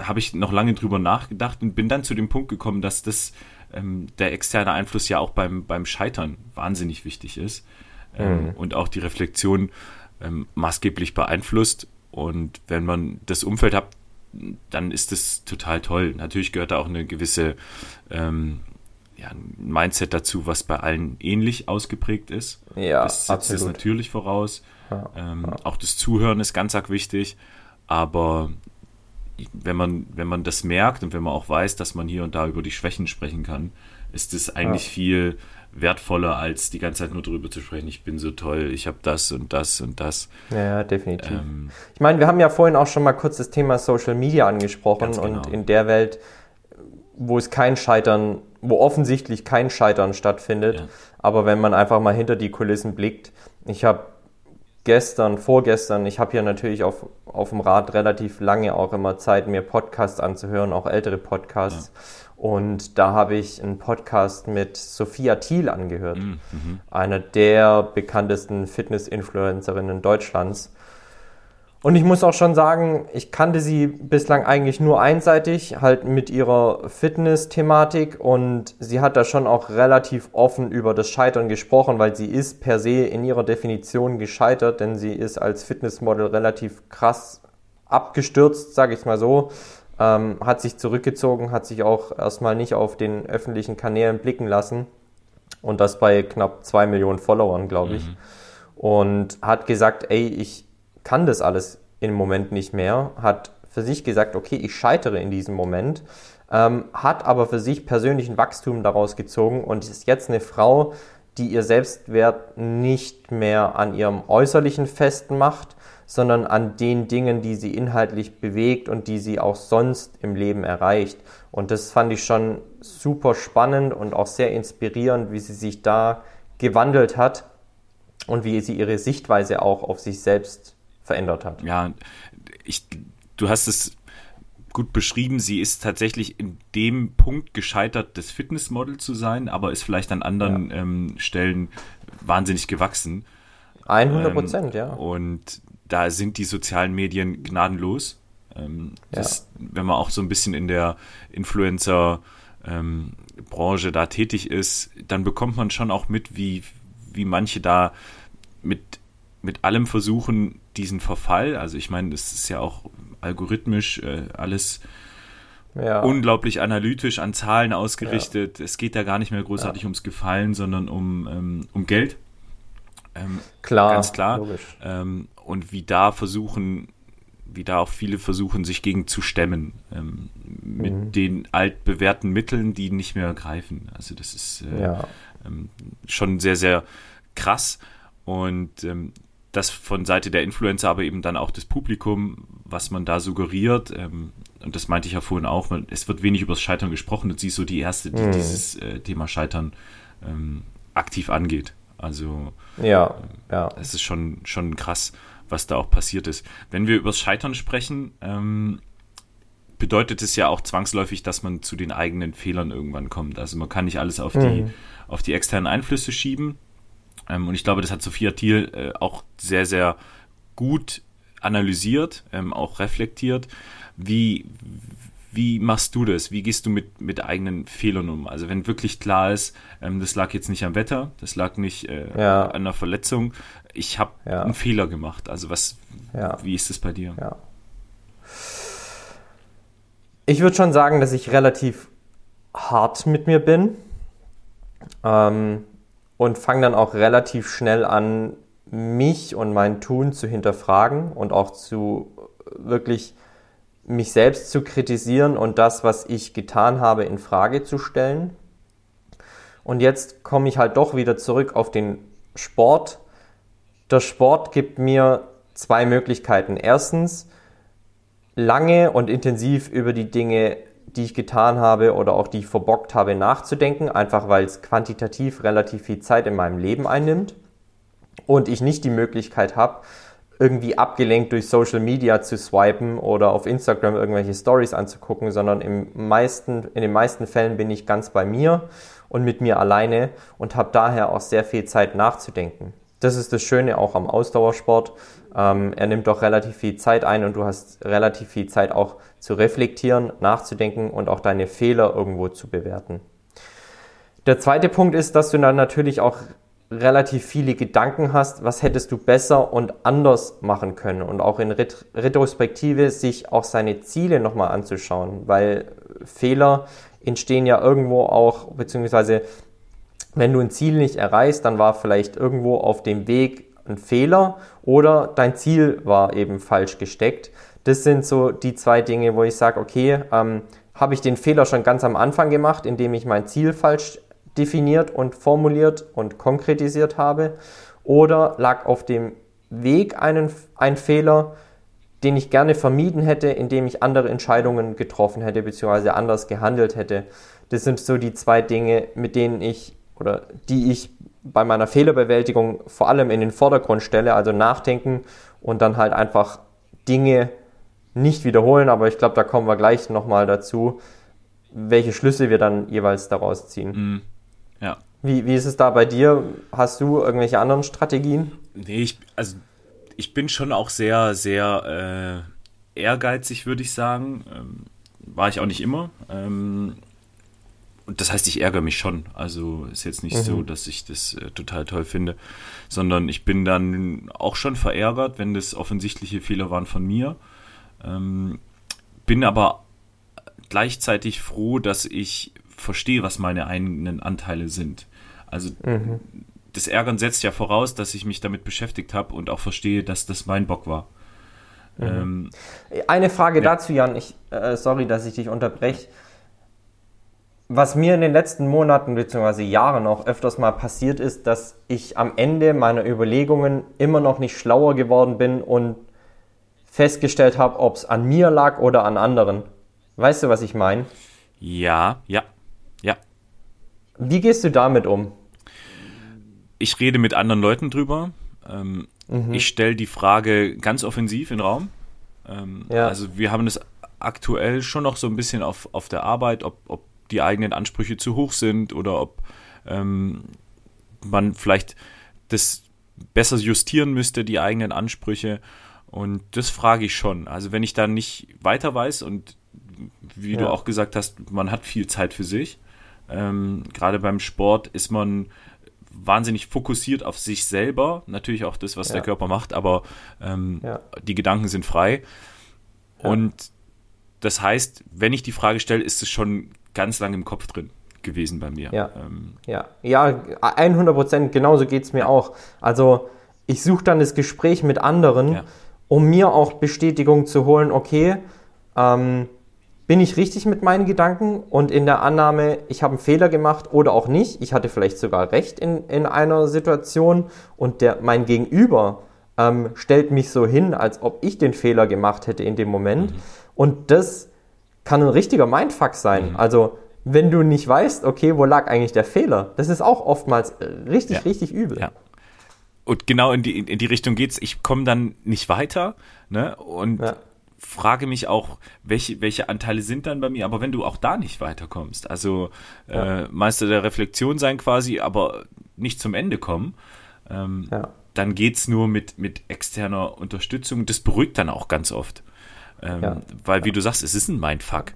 habe ich noch lange drüber nachgedacht und bin dann zu dem Punkt gekommen, dass das ähm, der externe Einfluss ja auch beim, beim Scheitern wahnsinnig wichtig ist ähm, mhm. und auch die Reflexion ähm, maßgeblich beeinflusst. Und wenn man das Umfeld hat, dann ist das total toll. Natürlich gehört da auch eine gewisse ähm, ja, ein Mindset dazu, was bei allen ähnlich ausgeprägt ist. Ja, das setzt absolut. es natürlich voraus. Ja, ähm, ja. Auch das Zuhören ist ganz arg wichtig. Aber wenn man, wenn man das merkt und wenn man auch weiß, dass man hier und da über die Schwächen sprechen kann, ist es eigentlich ja. viel wertvoller, als die ganze Zeit nur darüber zu sprechen, ich bin so toll, ich habe das und das und das. Ja, definitiv. Ähm, ich meine, wir haben ja vorhin auch schon mal kurz das Thema Social Media angesprochen genau. und in der Welt, wo es kein Scheitern wo offensichtlich kein Scheitern stattfindet. Ja. Aber wenn man einfach mal hinter die Kulissen blickt, ich habe gestern, vorgestern, ich habe ja natürlich auf, auf dem Rad relativ lange auch immer Zeit, mir Podcasts anzuhören, auch ältere Podcasts. Ja. Und da habe ich einen Podcast mit Sophia Thiel angehört, mhm. einer der bekanntesten Fitness-Influencerinnen Deutschlands. Und ich muss auch schon sagen, ich kannte sie bislang eigentlich nur einseitig, halt mit ihrer Fitness-Thematik und sie hat da schon auch relativ offen über das Scheitern gesprochen, weil sie ist per se in ihrer Definition gescheitert, denn sie ist als Fitnessmodel relativ krass abgestürzt, sage ich mal so, ähm, hat sich zurückgezogen, hat sich auch erstmal nicht auf den öffentlichen Kanälen blicken lassen und das bei knapp zwei Millionen Followern, glaube ich. Mhm. Und hat gesagt, ey, ich kann das alles im Moment nicht mehr, hat für sich gesagt, okay, ich scheitere in diesem Moment, ähm, hat aber für sich persönlichen Wachstum daraus gezogen und ist jetzt eine Frau, die ihr Selbstwert nicht mehr an ihrem Äußerlichen festmacht, sondern an den Dingen, die sie inhaltlich bewegt und die sie auch sonst im Leben erreicht. Und das fand ich schon super spannend und auch sehr inspirierend, wie sie sich da gewandelt hat und wie sie ihre Sichtweise auch auf sich selbst verändert hat. Ja, ich, du hast es gut beschrieben. Sie ist tatsächlich in dem Punkt gescheitert, das Fitnessmodel zu sein, aber ist vielleicht an anderen ja. ähm, Stellen wahnsinnig gewachsen. 100 Prozent, ähm, ja. Und da sind die sozialen Medien gnadenlos. Ähm, ja. das, wenn man auch so ein bisschen in der Influencer- ähm, Branche da tätig ist, dann bekommt man schon auch mit, wie, wie manche da mit, mit allem versuchen, diesen Verfall. Also ich meine, das ist ja auch algorithmisch äh, alles ja. unglaublich analytisch an Zahlen ausgerichtet. Ja. Es geht da gar nicht mehr großartig ja. ums Gefallen, sondern um, ähm, um Geld. Ähm, klar, ganz klar. Ähm, und wie da versuchen, wie da auch viele versuchen, sich gegen zu stemmen, ähm, mit mhm. den altbewährten Mitteln, die nicht mehr greifen. Also das ist äh, ähm, schon sehr, sehr krass. Und ähm, das von Seite der Influencer, aber eben dann auch das Publikum, was man da suggeriert. Ähm, und das meinte ich ja vorhin auch, man, es wird wenig über das Scheitern gesprochen und sie ist so die erste, die mhm. dieses äh, Thema Scheitern ähm, aktiv angeht. Also ja, ja. es ist schon, schon krass, was da auch passiert ist. Wenn wir übers Scheitern sprechen, ähm, bedeutet es ja auch zwangsläufig, dass man zu den eigenen Fehlern irgendwann kommt. Also man kann nicht alles auf, mhm. die, auf die externen Einflüsse schieben. Ähm, und ich glaube, das hat Sophia Thiel äh, auch sehr, sehr gut analysiert, ähm, auch reflektiert. Wie, wie machst du das? Wie gehst du mit, mit eigenen Fehlern um? Also wenn wirklich klar ist, ähm, das lag jetzt nicht am Wetter, das lag nicht äh, ja. an einer Verletzung, ich habe ja. einen Fehler gemacht. Also was, ja. wie ist es bei dir? Ja. Ich würde schon sagen, dass ich relativ hart mit mir bin ähm, und fange dann auch relativ schnell an, mich und mein Tun zu hinterfragen und auch zu wirklich mich selbst zu kritisieren und das, was ich getan habe, in Frage zu stellen. Und jetzt komme ich halt doch wieder zurück auf den Sport. Der Sport gibt mir zwei Möglichkeiten. Erstens, lange und intensiv über die Dinge, die ich getan habe oder auch die ich verbockt habe, nachzudenken, einfach weil es quantitativ relativ viel Zeit in meinem Leben einnimmt und ich nicht die Möglichkeit habe, irgendwie abgelenkt durch Social Media zu swipen oder auf Instagram irgendwelche Stories anzugucken, sondern im meisten, in den meisten Fällen bin ich ganz bei mir und mit mir alleine und habe daher auch sehr viel Zeit nachzudenken. Das ist das Schöne auch am Ausdauersport. Ähm, er nimmt doch relativ viel Zeit ein und du hast relativ viel Zeit auch zu reflektieren, nachzudenken und auch deine Fehler irgendwo zu bewerten. Der zweite Punkt ist, dass du dann natürlich auch relativ viele Gedanken hast, was hättest du besser und anders machen können und auch in Ret Retrospektive sich auch seine Ziele nochmal anzuschauen, weil Fehler entstehen ja irgendwo auch, beziehungsweise wenn du ein Ziel nicht erreichst, dann war vielleicht irgendwo auf dem Weg ein Fehler oder dein Ziel war eben falsch gesteckt. Das sind so die zwei Dinge, wo ich sage, okay, ähm, habe ich den Fehler schon ganz am Anfang gemacht, indem ich mein Ziel falsch definiert und formuliert und konkretisiert habe? Oder lag auf dem Weg einen, ein Fehler, den ich gerne vermieden hätte, indem ich andere Entscheidungen getroffen hätte, beziehungsweise anders gehandelt hätte? Das sind so die zwei Dinge, mit denen ich oder die ich bei meiner Fehlerbewältigung vor allem in den Vordergrund stelle, also nachdenken und dann halt einfach Dinge nicht wiederholen, aber ich glaube, da kommen wir gleich nochmal dazu, welche Schlüsse wir dann jeweils daraus ziehen. Mhm. Ja. Wie, wie ist es da bei dir? Hast du irgendwelche anderen Strategien? Nee, ich, also ich bin schon auch sehr, sehr äh, ehrgeizig, würde ich sagen. Ähm, war ich auch nicht immer. Ähm, und das heißt, ich ärgere mich schon. Also ist jetzt nicht mhm. so, dass ich das äh, total toll finde, sondern ich bin dann auch schon verärgert, wenn das offensichtliche Fehler waren von mir. Ähm, bin aber gleichzeitig froh, dass ich verstehe, was meine eigenen Anteile sind. Also mhm. das Ärgern setzt ja voraus, dass ich mich damit beschäftigt habe und auch verstehe, dass das mein Bock war. Mhm. Ähm, Eine Frage ja. dazu, Jan. Ich, äh, sorry, dass ich dich unterbreche. Was mir in den letzten Monaten bzw. Jahren auch öfters mal passiert ist, dass ich am Ende meiner Überlegungen immer noch nicht schlauer geworden bin und festgestellt habe, ob es an mir lag oder an anderen. Weißt du, was ich meine? Ja, ja, ja. Wie gehst du damit um? Ich rede mit anderen Leuten drüber. Ähm, mhm. Ich stelle die Frage ganz offensiv in den Raum. Ähm, ja. Also wir haben das aktuell schon noch so ein bisschen auf, auf der Arbeit, ob, ob die eigenen Ansprüche zu hoch sind oder ob ähm, man vielleicht das besser justieren müsste, die eigenen Ansprüche. Und das frage ich schon. Also wenn ich da nicht weiter weiß und wie ja. du auch gesagt hast, man hat viel Zeit für sich. Ähm, Gerade beim Sport ist man wahnsinnig fokussiert auf sich selber, natürlich auch das, was ja. der Körper macht, aber ähm, ja. die Gedanken sind frei. Und das heißt, wenn ich die Frage stelle, ist es schon ganz lange im Kopf drin gewesen bei mir. Ja, ähm, ja. ja 100 Prozent, genauso geht es mir auch. Also ich suche dann das Gespräch mit anderen, ja. um mir auch Bestätigung zu holen, okay, ähm, bin ich richtig mit meinen Gedanken und in der Annahme, ich habe einen Fehler gemacht oder auch nicht, ich hatte vielleicht sogar recht in, in einer Situation und der, mein Gegenüber ähm, stellt mich so hin, als ob ich den Fehler gemacht hätte in dem Moment. Mhm. Und das kann ein richtiger Mindfuck sein. Mhm. Also wenn du nicht weißt, okay, wo lag eigentlich der Fehler, das ist auch oftmals richtig, ja. richtig übel. Ja. und genau in die, in die Richtung geht's. Ich komme dann nicht weiter, ne? Und ja. frage mich auch, welche, welche Anteile sind dann bei mir, aber wenn du auch da nicht weiterkommst, also äh, Meister der Reflexion sein quasi, aber nicht zum Ende kommen, ähm, dann geht's nur mit, mit externer Unterstützung. Das beruhigt dann auch ganz oft. Ähm, ja. Weil, wie du sagst, es ist ein Mindfuck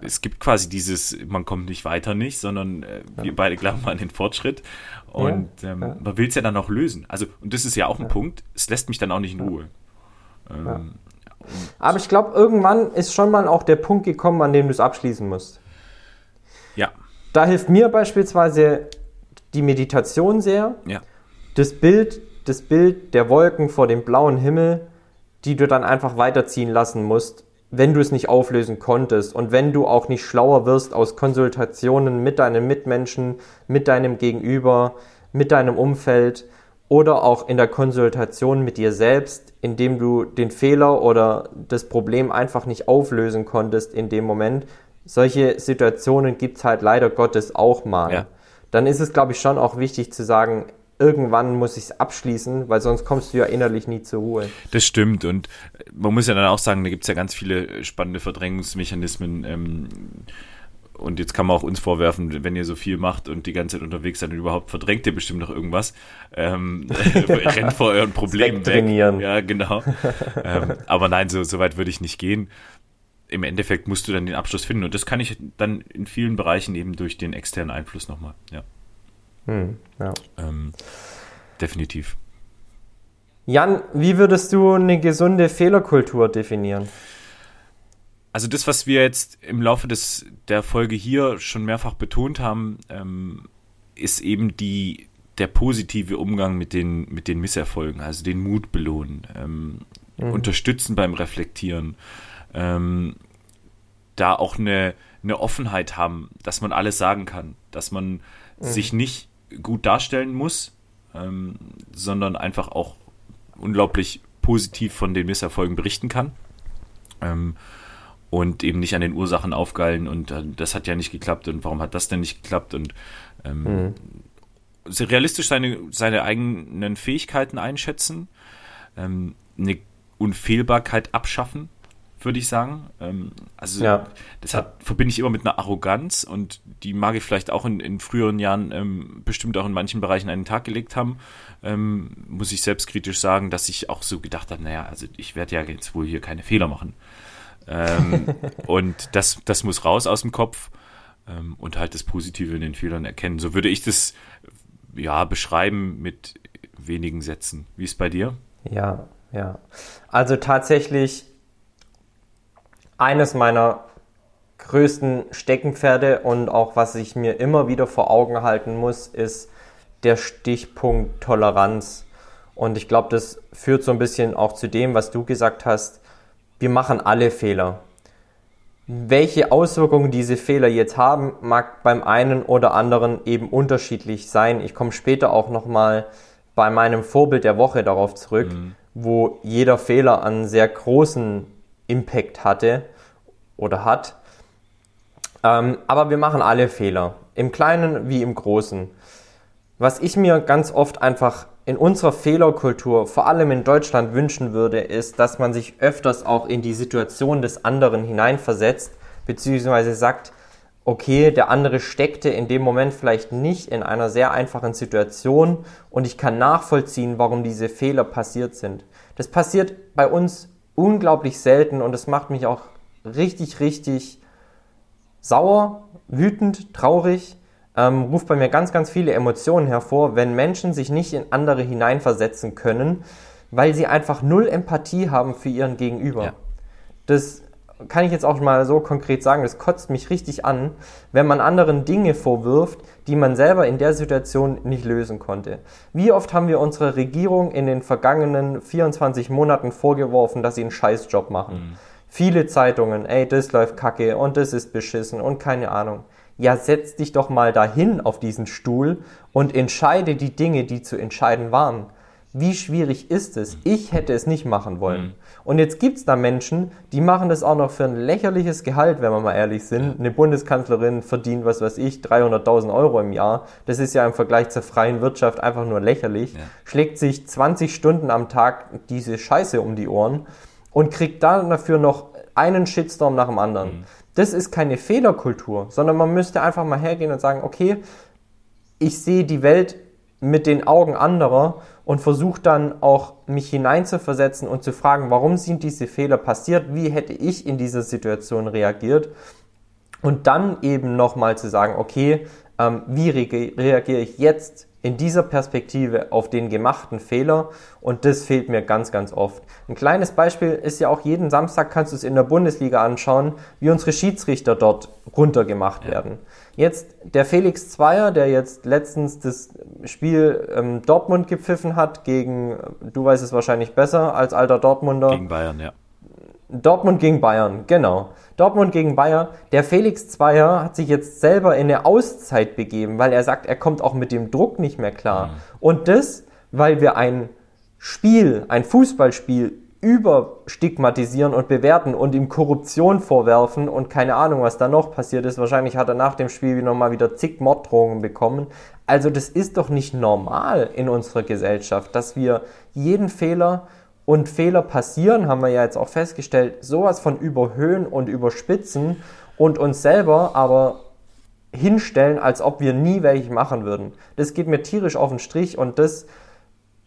es gibt quasi dieses, man kommt nicht weiter nicht, sondern äh, wir beide glauben an den Fortschritt und ähm, man will es ja dann auch lösen. Also, und das ist ja auch ein Punkt, es lässt mich dann auch nicht in Ruhe. Ähm, Aber ich glaube, irgendwann ist schon mal auch der Punkt gekommen, an dem du es abschließen musst. Ja. Da hilft mir beispielsweise die Meditation sehr. Ja. Das Bild, das Bild der Wolken vor dem blauen Himmel, die du dann einfach weiterziehen lassen musst wenn du es nicht auflösen konntest und wenn du auch nicht schlauer wirst aus Konsultationen mit deinen Mitmenschen, mit deinem Gegenüber, mit deinem Umfeld oder auch in der Konsultation mit dir selbst, indem du den Fehler oder das Problem einfach nicht auflösen konntest in dem Moment. Solche Situationen gibt es halt leider Gottes auch mal. Ja. Dann ist es, glaube ich, schon auch wichtig zu sagen, irgendwann muss ich es abschließen, weil sonst kommst du ja innerlich nie zur Ruhe. Das stimmt und man muss ja dann auch sagen, da gibt es ja ganz viele spannende Verdrängungsmechanismen. Ähm, und jetzt kann man auch uns vorwerfen, wenn ihr so viel macht und die ganze Zeit unterwegs seid und überhaupt verdrängt ihr bestimmt noch irgendwas. Ähm, (laughs) rennt vor euren Problemen weg. Ja, genau. ähm, aber nein, so, so weit würde ich nicht gehen. Im Endeffekt musst du dann den Abschluss finden und das kann ich dann in vielen Bereichen eben durch den externen Einfluss nochmal, ja. Hm, ja. Ähm, definitiv. Jan, wie würdest du eine gesunde Fehlerkultur definieren? Also das, was wir jetzt im Laufe des, der Folge hier schon mehrfach betont haben, ähm, ist eben die, der positive Umgang mit den, mit den Misserfolgen, also den Mut belohnen, ähm, mhm. unterstützen beim Reflektieren, ähm, da auch eine, eine Offenheit haben, dass man alles sagen kann, dass man mhm. sich nicht gut darstellen muss, ähm, sondern einfach auch unglaublich positiv von den Misserfolgen berichten kann. Ähm, und eben nicht an den Ursachen aufgeilen und äh, das hat ja nicht geklappt und warum hat das denn nicht geklappt und ähm, mhm. realistisch seine, seine eigenen Fähigkeiten einschätzen, ähm, eine Unfehlbarkeit abschaffen, würde ich sagen. Ähm, also ja. das hat, verbinde ich immer mit einer Arroganz und die mag ich vielleicht auch in, in früheren Jahren ähm, bestimmt auch in manchen Bereichen einen Tag gelegt haben. Ähm, muss ich selbstkritisch sagen, dass ich auch so gedacht habe, naja, also ich werde ja jetzt wohl hier keine Fehler machen. Ähm, (laughs) und das, das muss raus aus dem Kopf ähm, und halt das Positive in den Fehlern erkennen. So würde ich das ja beschreiben mit wenigen Sätzen. Wie ist es bei dir? Ja, ja. Also tatsächlich eines meiner größten Steckenpferde und auch was ich mir immer wieder vor Augen halten muss, ist der Stichpunkt Toleranz. Und ich glaube, das führt so ein bisschen auch zu dem, was du gesagt hast. Wir machen alle Fehler. Welche Auswirkungen diese Fehler jetzt haben, mag beim einen oder anderen eben unterschiedlich sein. Ich komme später auch nochmal bei meinem Vorbild der Woche darauf zurück, mhm. wo jeder Fehler einen sehr großen Impact hatte oder hat. Ähm, aber wir machen alle Fehler, im Kleinen wie im Großen. Was ich mir ganz oft einfach in unserer Fehlerkultur, vor allem in Deutschland, wünschen würde, ist, dass man sich öfters auch in die Situation des anderen hineinversetzt, beziehungsweise sagt, okay, der andere steckte in dem Moment vielleicht nicht in einer sehr einfachen Situation und ich kann nachvollziehen, warum diese Fehler passiert sind. Das passiert bei uns unglaublich selten und es macht mich auch richtig, richtig sauer, wütend, traurig, ähm, ruft bei mir ganz, ganz viele Emotionen hervor, wenn Menschen sich nicht in andere hineinversetzen können, weil sie einfach null Empathie haben für ihren Gegenüber. Ja. Das kann ich jetzt auch mal so konkret sagen, das kotzt mich richtig an, wenn man anderen Dinge vorwirft, die man selber in der Situation nicht lösen konnte. Wie oft haben wir unserer Regierung in den vergangenen 24 Monaten vorgeworfen, dass sie einen Scheißjob machen? Mhm. Viele Zeitungen, ey, das läuft kacke und das ist beschissen und keine Ahnung. Ja, setz dich doch mal dahin auf diesen Stuhl und entscheide die Dinge, die zu entscheiden waren. wie schwierig ist es? Ich hätte es nicht machen wollen. Mhm. Und jetzt gibt es da Menschen, die machen das auch noch für ein lächerliches Gehalt, wenn wir mal ehrlich sind. Eine Bundeskanzlerin verdient, was weiß ich, 300.000 Euro im Jahr. Das ist ja im Vergleich zur freien Wirtschaft einfach nur lächerlich. Ja. Schlägt sich 20 Stunden am Tag diese Scheiße um die Ohren und kriegt dann dafür noch einen Shitstorm nach dem anderen. Mhm. Das ist keine Fehlerkultur, sondern man müsste einfach mal hergehen und sagen, okay, ich sehe die Welt mit den Augen anderer und versuche dann auch mich hineinzuversetzen und zu fragen, warum sind diese Fehler passiert, wie hätte ich in dieser Situation reagiert und dann eben nochmal zu sagen, okay, ähm, wie re reagiere ich jetzt in dieser Perspektive auf den gemachten Fehler und das fehlt mir ganz, ganz oft. Ein kleines Beispiel ist ja auch jeden Samstag kannst du es in der Bundesliga anschauen, wie unsere Schiedsrichter dort runtergemacht ja. werden. Jetzt der Felix Zweier, der jetzt letztens das Spiel ähm, Dortmund gepfiffen hat gegen, du weißt es wahrscheinlich besser als alter Dortmunder. Gegen Bayern, ja. Dortmund gegen Bayern, genau. Dortmund gegen Bayern. Der Felix Zweier hat sich jetzt selber in eine Auszeit begeben, weil er sagt, er kommt auch mit dem Druck nicht mehr klar. Mhm. Und das, weil wir ein Spiel, ein Fußballspiel überstigmatisieren und bewerten und ihm Korruption vorwerfen und keine Ahnung, was da noch passiert ist. Wahrscheinlich hat er nach dem Spiel nochmal wieder zig Morddrohungen bekommen. Also das ist doch nicht normal in unserer Gesellschaft, dass wir jeden Fehler und Fehler passieren, haben wir ja jetzt auch festgestellt, sowas von überhöhen und überspitzen und uns selber aber hinstellen, als ob wir nie welche machen würden. Das geht mir tierisch auf den Strich und das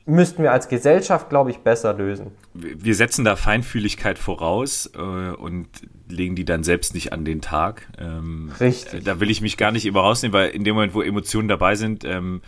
müssten wir als Gesellschaft, glaube ich, besser lösen. Wir setzen da Feinfühligkeit voraus äh, und legen die dann selbst nicht an den Tag. Ähm, Richtig. Da will ich mich gar nicht immer rausnehmen, weil in dem Moment, wo Emotionen dabei sind, ähm,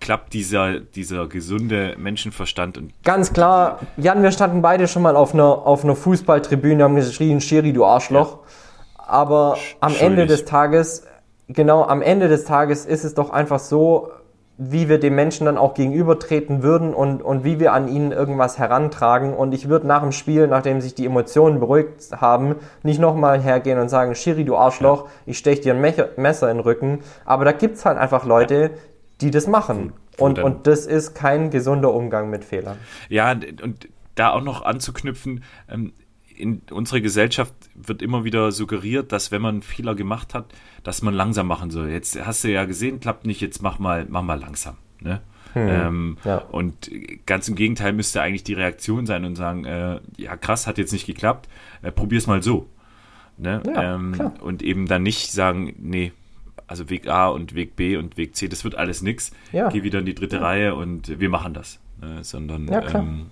klappt dieser, dieser gesunde Menschenverstand. Und Ganz klar, Jan, wir standen beide schon mal auf einer, auf einer Fußballtribüne, haben geschrien, Schiri, du Arschloch. Ja. Aber am Ende des Tages, genau, am Ende des Tages ist es doch einfach so, wie wir dem Menschen dann auch gegenübertreten würden und, und wie wir an ihnen irgendwas herantragen. Und ich würde nach dem Spiel, nachdem sich die Emotionen beruhigt haben, nicht nochmal hergehen und sagen, Schiri, du Arschloch, ich stech dir ein Messer in den Rücken. Aber da gibt's halt einfach Leute, die das machen. Und, und das ist kein gesunder Umgang mit Fehlern. Ja, und da auch noch anzuknüpfen, ähm, in unserer Gesellschaft wird immer wieder suggeriert, dass wenn man Fehler gemacht hat, dass man langsam machen soll. Jetzt hast du ja gesehen, klappt nicht, jetzt mach mal, mach mal langsam. Ne? Hm, ähm, ja. Und ganz im Gegenteil müsste eigentlich die Reaktion sein und sagen, äh, ja krass, hat jetzt nicht geklappt, äh, probier's mal so. Ne? Ja, ähm, und eben dann nicht sagen, nee, also Weg A und Weg B und Weg C, das wird alles nix. Ja. Geh wieder in die dritte Reihe und wir machen das. Ne? Sondern ähm,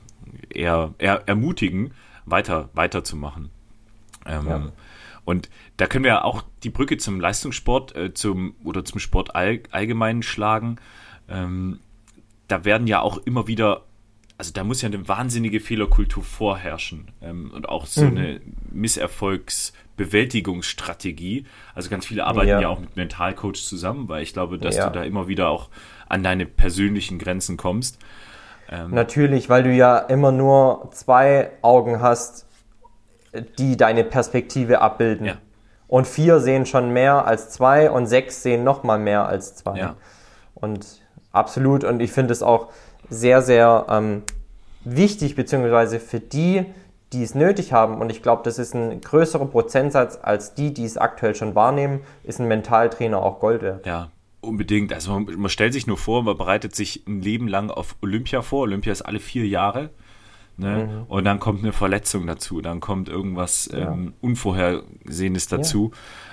eher, eher ermutigen, weiter, weiterzumachen. Ähm, ja. Und da können wir auch die Brücke zum Leistungssport äh, zum, oder zum Sport all, allgemein schlagen. Ähm, da werden ja auch immer wieder, also da muss ja eine wahnsinnige Fehlerkultur vorherrschen ähm, und auch so mhm. eine Misserfolgsbewältigungsstrategie. Also ganz viele arbeiten ja, ja auch mit Mentalcoach zusammen, weil ich glaube, dass ja. du da immer wieder auch an deine persönlichen Grenzen kommst. Ähm, Natürlich, weil du ja immer nur zwei Augen hast, die deine Perspektive abbilden. Ja. Und vier sehen schon mehr als zwei und sechs sehen noch mal mehr als zwei. Und absolut. Und ich finde es auch sehr, sehr ähm, wichtig, beziehungsweise für die, die es nötig haben, und ich glaube, das ist ein größerer Prozentsatz als die, die es aktuell schon wahrnehmen, ist ein Mentaltrainer auch Gold wert. Ja, Unbedingt. Also man, man, stellt sich nur vor, man bereitet sich ein Leben lang auf Olympia vor. Olympia ist alle vier Jahre. Ne? Mhm. Und dann kommt eine Verletzung dazu, dann kommt irgendwas ja. ähm, Unvorhergesehenes dazu.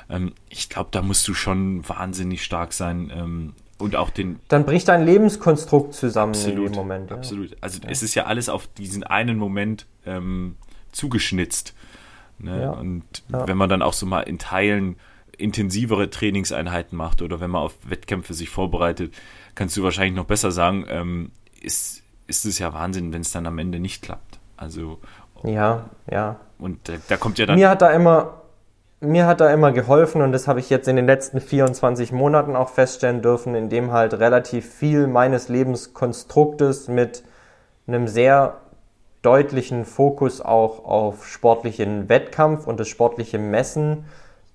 Ja. Ähm, ich glaube, da musst du schon wahnsinnig stark sein. Ähm, und auch den. Dann bricht dein Lebenskonstrukt zusammen absolut, in dem Moment. Ja. Absolut. Also es ist ja alles auf diesen einen Moment ähm, zugeschnitzt. Ne? Und wenn man dann auch so mal in Teilen intensivere Trainingseinheiten macht oder wenn man auf Wettkämpfe sich vorbereitet, kannst du wahrscheinlich noch besser sagen, ähm, ist, ist es ja Wahnsinn, wenn es dann am Ende nicht klappt. Also ja, ja. Und da, da kommt ja dann. Mir hat da immer, mir hat da immer geholfen und das habe ich jetzt in den letzten 24 Monaten auch feststellen dürfen, indem halt relativ viel meines Lebenskonstruktes mit einem sehr deutlichen Fokus auch auf sportlichen Wettkampf und das sportliche Messen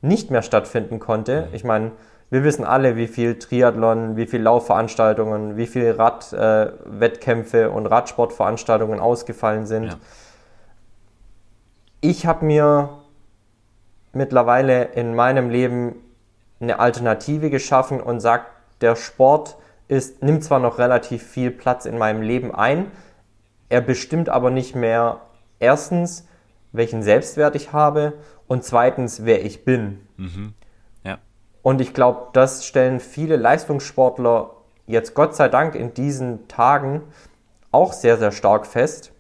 nicht mehr stattfinden konnte. Ich meine, wir wissen alle, wie viel Triathlon, wie viel Laufveranstaltungen, wie viel Radwettkämpfe äh, und Radsportveranstaltungen ausgefallen sind. Ja. Ich habe mir mittlerweile in meinem Leben eine Alternative geschaffen und sage, der Sport ist, nimmt zwar noch relativ viel Platz in meinem Leben ein, er bestimmt aber nicht mehr erstens, welchen Selbstwert ich habe und zweitens, wer ich bin. Mhm. Und ich glaube, das stellen viele Leistungssportler jetzt Gott sei Dank in diesen Tagen auch sehr, sehr stark fest,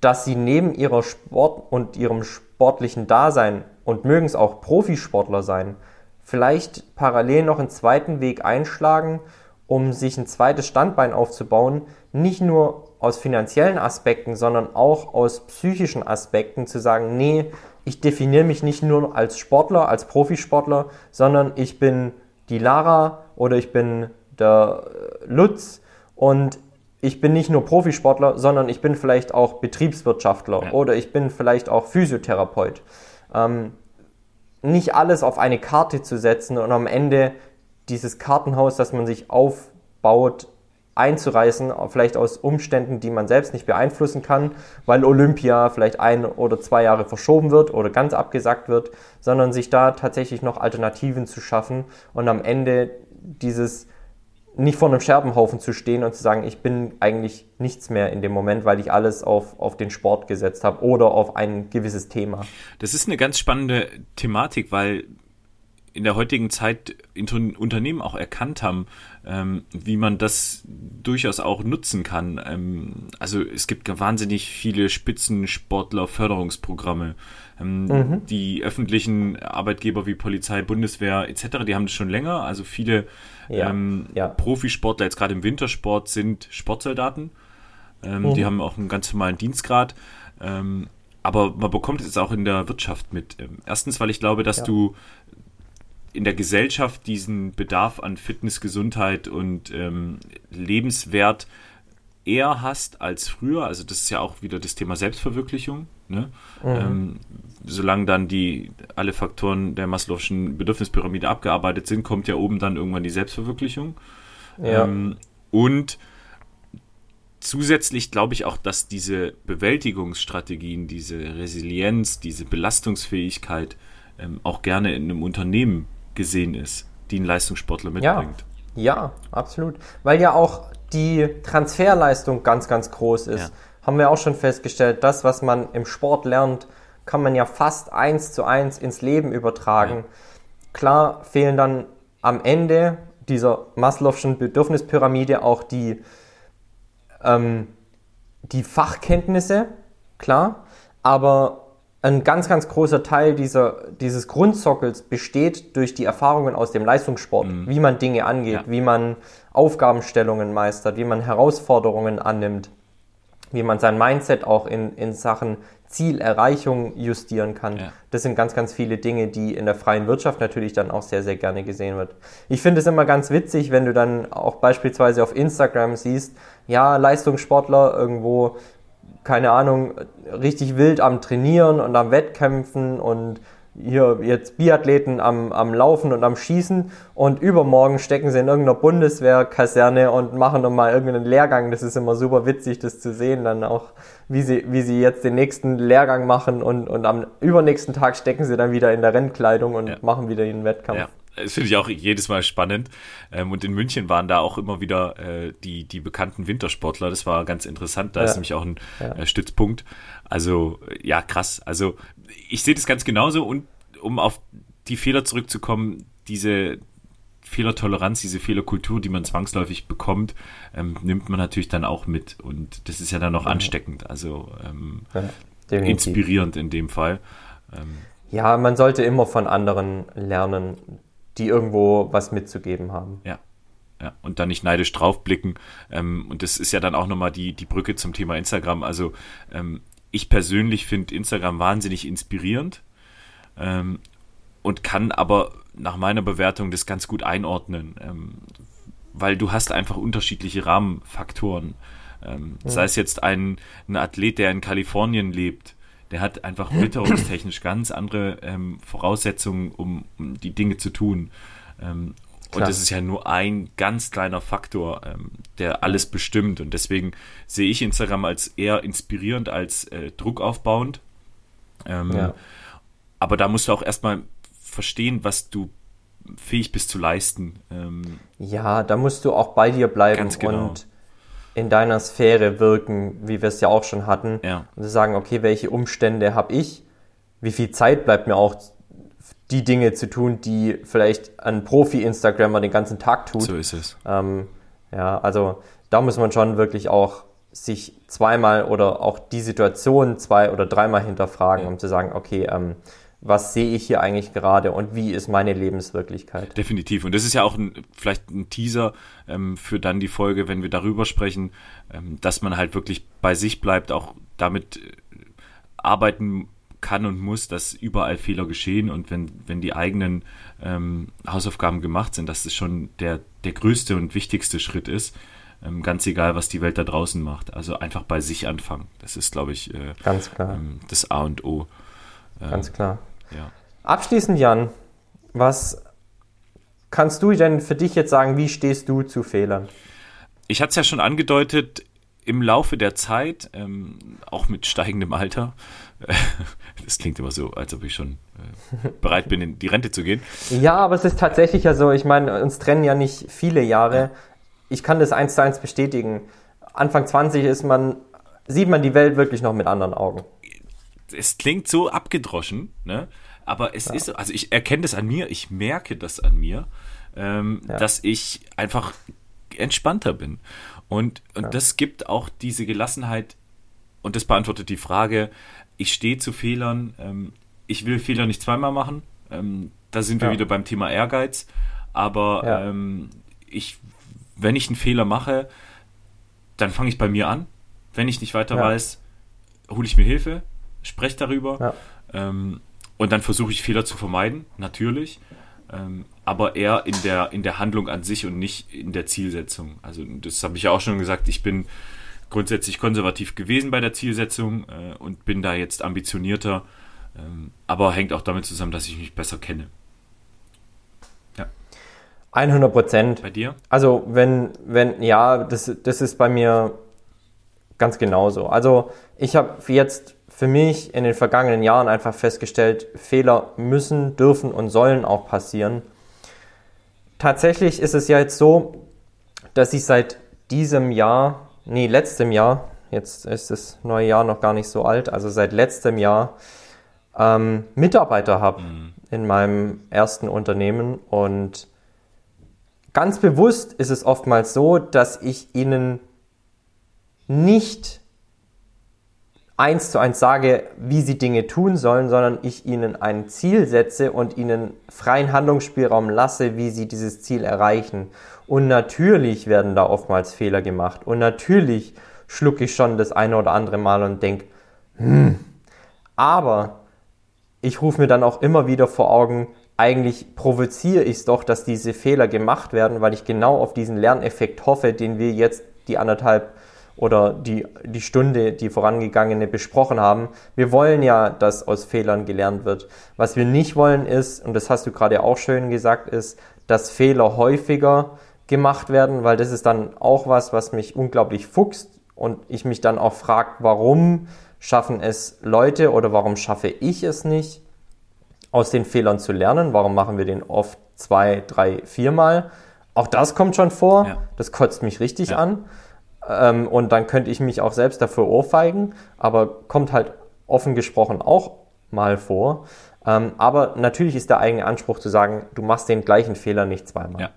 dass sie neben ihrer Sport und ihrem sportlichen Dasein und mögen es auch Profisportler sein, vielleicht parallel noch einen zweiten Weg einschlagen, um sich ein zweites Standbein aufzubauen, nicht nur aus finanziellen Aspekten, sondern auch aus psychischen Aspekten zu sagen, nee, ich definiere mich nicht nur als Sportler, als Profisportler, sondern ich bin die Lara oder ich bin der äh, Lutz und ich bin nicht nur Profisportler, sondern ich bin vielleicht auch Betriebswirtschaftler ja. oder ich bin vielleicht auch Physiotherapeut. Ähm, nicht alles auf eine Karte zu setzen und am Ende dieses Kartenhaus, das man sich aufbaut, einzureißen, vielleicht aus Umständen, die man selbst nicht beeinflussen kann, weil Olympia vielleicht ein oder zwei Jahre verschoben wird oder ganz abgesagt wird, sondern sich da tatsächlich noch Alternativen zu schaffen und am Ende dieses nicht vor einem Scherbenhaufen zu stehen und zu sagen, ich bin eigentlich nichts mehr in dem Moment, weil ich alles auf, auf den Sport gesetzt habe oder auf ein gewisses Thema. Das ist eine ganz spannende Thematik, weil in der heutigen Zeit Unternehmen auch erkannt haben, ähm, wie man das durchaus auch nutzen kann. Ähm, also es gibt wahnsinnig viele Spitzensportler Förderungsprogramme. Ähm, mhm. Die öffentlichen Arbeitgeber wie Polizei, Bundeswehr etc., die haben das schon länger. Also viele ja, ähm, ja. Profisportler jetzt gerade im Wintersport sind Sportsoldaten. Ähm, mhm. Die haben auch einen ganz normalen Dienstgrad. Ähm, aber man bekommt es auch in der Wirtschaft mit. Erstens, weil ich glaube, dass ja. du in der Gesellschaft diesen Bedarf an Fitness, Gesundheit und ähm, Lebenswert eher hast als früher. Also das ist ja auch wieder das Thema Selbstverwirklichung. Ne? Mhm. Ähm, solange dann die alle Faktoren der Maslow'schen Bedürfnispyramide abgearbeitet sind, kommt ja oben dann irgendwann die Selbstverwirklichung. Ja. Ähm, und zusätzlich glaube ich auch, dass diese Bewältigungsstrategien, diese Resilienz, diese Belastungsfähigkeit ähm, auch gerne in einem Unternehmen gesehen ist, die ein Leistungssportler mitbringt. Ja, ja absolut. Weil ja auch die Transferleistung ganz, ganz groß ist. Ja. Haben wir auch schon festgestellt, das, was man im Sport lernt, kann man ja fast eins zu eins ins Leben übertragen. Ja. Klar fehlen dann am Ende dieser Maslow'schen Bedürfnispyramide auch die, ähm, die Fachkenntnisse, klar, aber ein ganz, ganz großer Teil dieser, dieses Grundsockels besteht durch die Erfahrungen aus dem Leistungssport, mhm. wie man Dinge angeht, ja. wie man Aufgabenstellungen meistert, wie man Herausforderungen annimmt, wie man sein Mindset auch in, in Sachen Zielerreichung justieren kann. Ja. Das sind ganz, ganz viele Dinge, die in der freien Wirtschaft natürlich dann auch sehr, sehr gerne gesehen wird. Ich finde es immer ganz witzig, wenn du dann auch beispielsweise auf Instagram siehst, ja, Leistungssportler irgendwo keine Ahnung, richtig wild am Trainieren und am Wettkämpfen und hier jetzt Biathleten am, am Laufen und am Schießen und übermorgen stecken sie in irgendeiner Bundeswehrkaserne und machen nochmal irgendeinen Lehrgang. Das ist immer super witzig, das zu sehen, dann auch, wie sie, wie sie jetzt den nächsten Lehrgang machen und, und am übernächsten Tag stecken sie dann wieder in der Rennkleidung und ja. machen wieder ihren Wettkampf. Ja das finde ich auch jedes Mal spannend. Ähm, und in München waren da auch immer wieder äh, die, die bekannten Wintersportler. Das war ganz interessant. Da ja. ist nämlich auch ein ja. Äh, Stützpunkt. Also, ja, krass. Also, ich sehe das ganz genauso. Und um auf die Fehler zurückzukommen, diese Fehlertoleranz, diese Fehlerkultur, die man zwangsläufig bekommt, ähm, nimmt man natürlich dann auch mit. Und das ist ja dann auch ja. ansteckend. Also, ähm, inspirierend in dem Fall. Ähm, ja, man sollte immer von anderen lernen die irgendwo was mitzugeben haben. Ja. Ja, und dann nicht neidisch draufblicken. Ähm, und das ist ja dann auch nochmal die, die Brücke zum Thema Instagram. Also ähm, ich persönlich finde Instagram wahnsinnig inspirierend ähm, und kann aber nach meiner Bewertung das ganz gut einordnen, ähm, weil du hast einfach unterschiedliche Rahmenfaktoren. Ähm, ja. Sei es jetzt ein, ein Athlet, der in Kalifornien lebt, der hat einfach witterungstechnisch ganz andere ähm, Voraussetzungen, um, um, die Dinge zu tun. Ähm, und das ist ja nur ein ganz kleiner Faktor, ähm, der alles bestimmt. Und deswegen sehe ich Instagram als eher inspirierend als äh, druckaufbauend. Ähm, ja. Aber da musst du auch erstmal verstehen, was du fähig bist zu leisten. Ähm, ja, da musst du auch bei dir bleiben genau. und in deiner Sphäre wirken, wie wir es ja auch schon hatten. Ja. Und sagen, okay, welche Umstände habe ich? Wie viel Zeit bleibt mir auch die Dinge zu tun, die vielleicht ein Profi-Instagrammer den ganzen Tag tut. So ist es. Ähm, ja, also da muss man schon wirklich auch sich zweimal oder auch die Situation zwei oder dreimal hinterfragen, ja. um zu sagen, okay, ähm, was sehe ich hier eigentlich gerade und wie ist meine Lebenswirklichkeit? Definitiv. Und das ist ja auch ein, vielleicht ein Teaser ähm, für dann die Folge, wenn wir darüber sprechen, ähm, dass man halt wirklich bei sich bleibt, auch damit äh, arbeiten kann und muss, dass überall Fehler geschehen und wenn, wenn die eigenen ähm, Hausaufgaben gemacht sind, dass das schon der, der größte und wichtigste Schritt ist. Ähm, ganz egal, was die Welt da draußen macht. Also einfach bei sich anfangen. Das ist, glaube ich, äh, ganz klar. Ähm, das A und O. Ähm, ganz klar. Ja. Abschließend, Jan, was kannst du denn für dich jetzt sagen, wie stehst du zu Fehlern? Ich hatte es ja schon angedeutet, im Laufe der Zeit, ähm, auch mit steigendem Alter, (laughs) das klingt immer so, als ob ich schon äh, (laughs) bereit bin, in die Rente zu gehen. Ja, aber es ist tatsächlich ja so, ich meine, uns trennen ja nicht viele Jahre. Ich kann das eins zu eins bestätigen. Anfang 20 ist man, sieht man die Welt wirklich noch mit anderen Augen. Es klingt so abgedroschen, ne? aber es ja. ist, also ich erkenne das an mir, ich merke das an mir, ähm, ja. dass ich einfach entspannter bin. Und, und ja. das gibt auch diese Gelassenheit und das beantwortet die Frage, ich stehe zu Fehlern, ähm, ich will Fehler nicht zweimal machen. Ähm, da sind wir wieder beim Thema Ehrgeiz. Aber ähm, ich, wenn ich einen Fehler mache, dann fange ich bei mir an. Wenn ich nicht weiter weiß, hole ich mir Hilfe, spreche darüber. Ähm, und dann versuche ich Fehler zu vermeiden, natürlich. Ähm, aber eher in der, in der Handlung an sich und nicht in der Zielsetzung. Also das habe ich ja auch schon gesagt, ich bin grundsätzlich konservativ gewesen bei der Zielsetzung äh, und bin da jetzt ambitionierter, ähm, aber hängt auch damit zusammen, dass ich mich besser kenne. Ja. 100 Prozent. Bei dir? Also wenn, wenn, ja, das, das ist bei mir ganz genauso. Also ich habe jetzt für mich in den vergangenen Jahren einfach festgestellt, Fehler müssen, dürfen und sollen auch passieren. Tatsächlich ist es ja jetzt so, dass ich seit diesem Jahr nee, letztem Jahr, jetzt ist das neue Jahr noch gar nicht so alt, also seit letztem Jahr ähm, Mitarbeiter habe mhm. in meinem ersten Unternehmen und ganz bewusst ist es oftmals so, dass ich ihnen nicht eins zu eins sage, wie sie Dinge tun sollen, sondern ich ihnen ein Ziel setze und ihnen freien Handlungsspielraum lasse, wie sie dieses Ziel erreichen. Und natürlich werden da oftmals Fehler gemacht. Und natürlich schlucke ich schon das eine oder andere Mal und denke, hm. Aber ich rufe mir dann auch immer wieder vor Augen, eigentlich provoziere ich es doch, dass diese Fehler gemacht werden, weil ich genau auf diesen Lerneffekt hoffe, den wir jetzt die anderthalb oder die, die Stunde, die vorangegangene besprochen haben. Wir wollen ja, dass aus Fehlern gelernt wird. Was wir nicht wollen ist, und das hast du gerade auch schön gesagt, ist, dass Fehler häufiger gemacht werden, weil das ist dann auch was, was mich unglaublich fuchst und ich mich dann auch frage, warum schaffen es Leute oder warum schaffe ich es nicht, aus den Fehlern zu lernen? Warum machen wir den oft zwei, drei, viermal? Auch das kommt schon vor. Ja. Das kotzt mich richtig ja. an. Ähm, und dann könnte ich mich auch selbst dafür ohrfeigen, aber kommt halt offen gesprochen auch mal vor. Ähm, aber natürlich ist der eigene Anspruch zu sagen, du machst den gleichen Fehler nicht zweimal. Ja.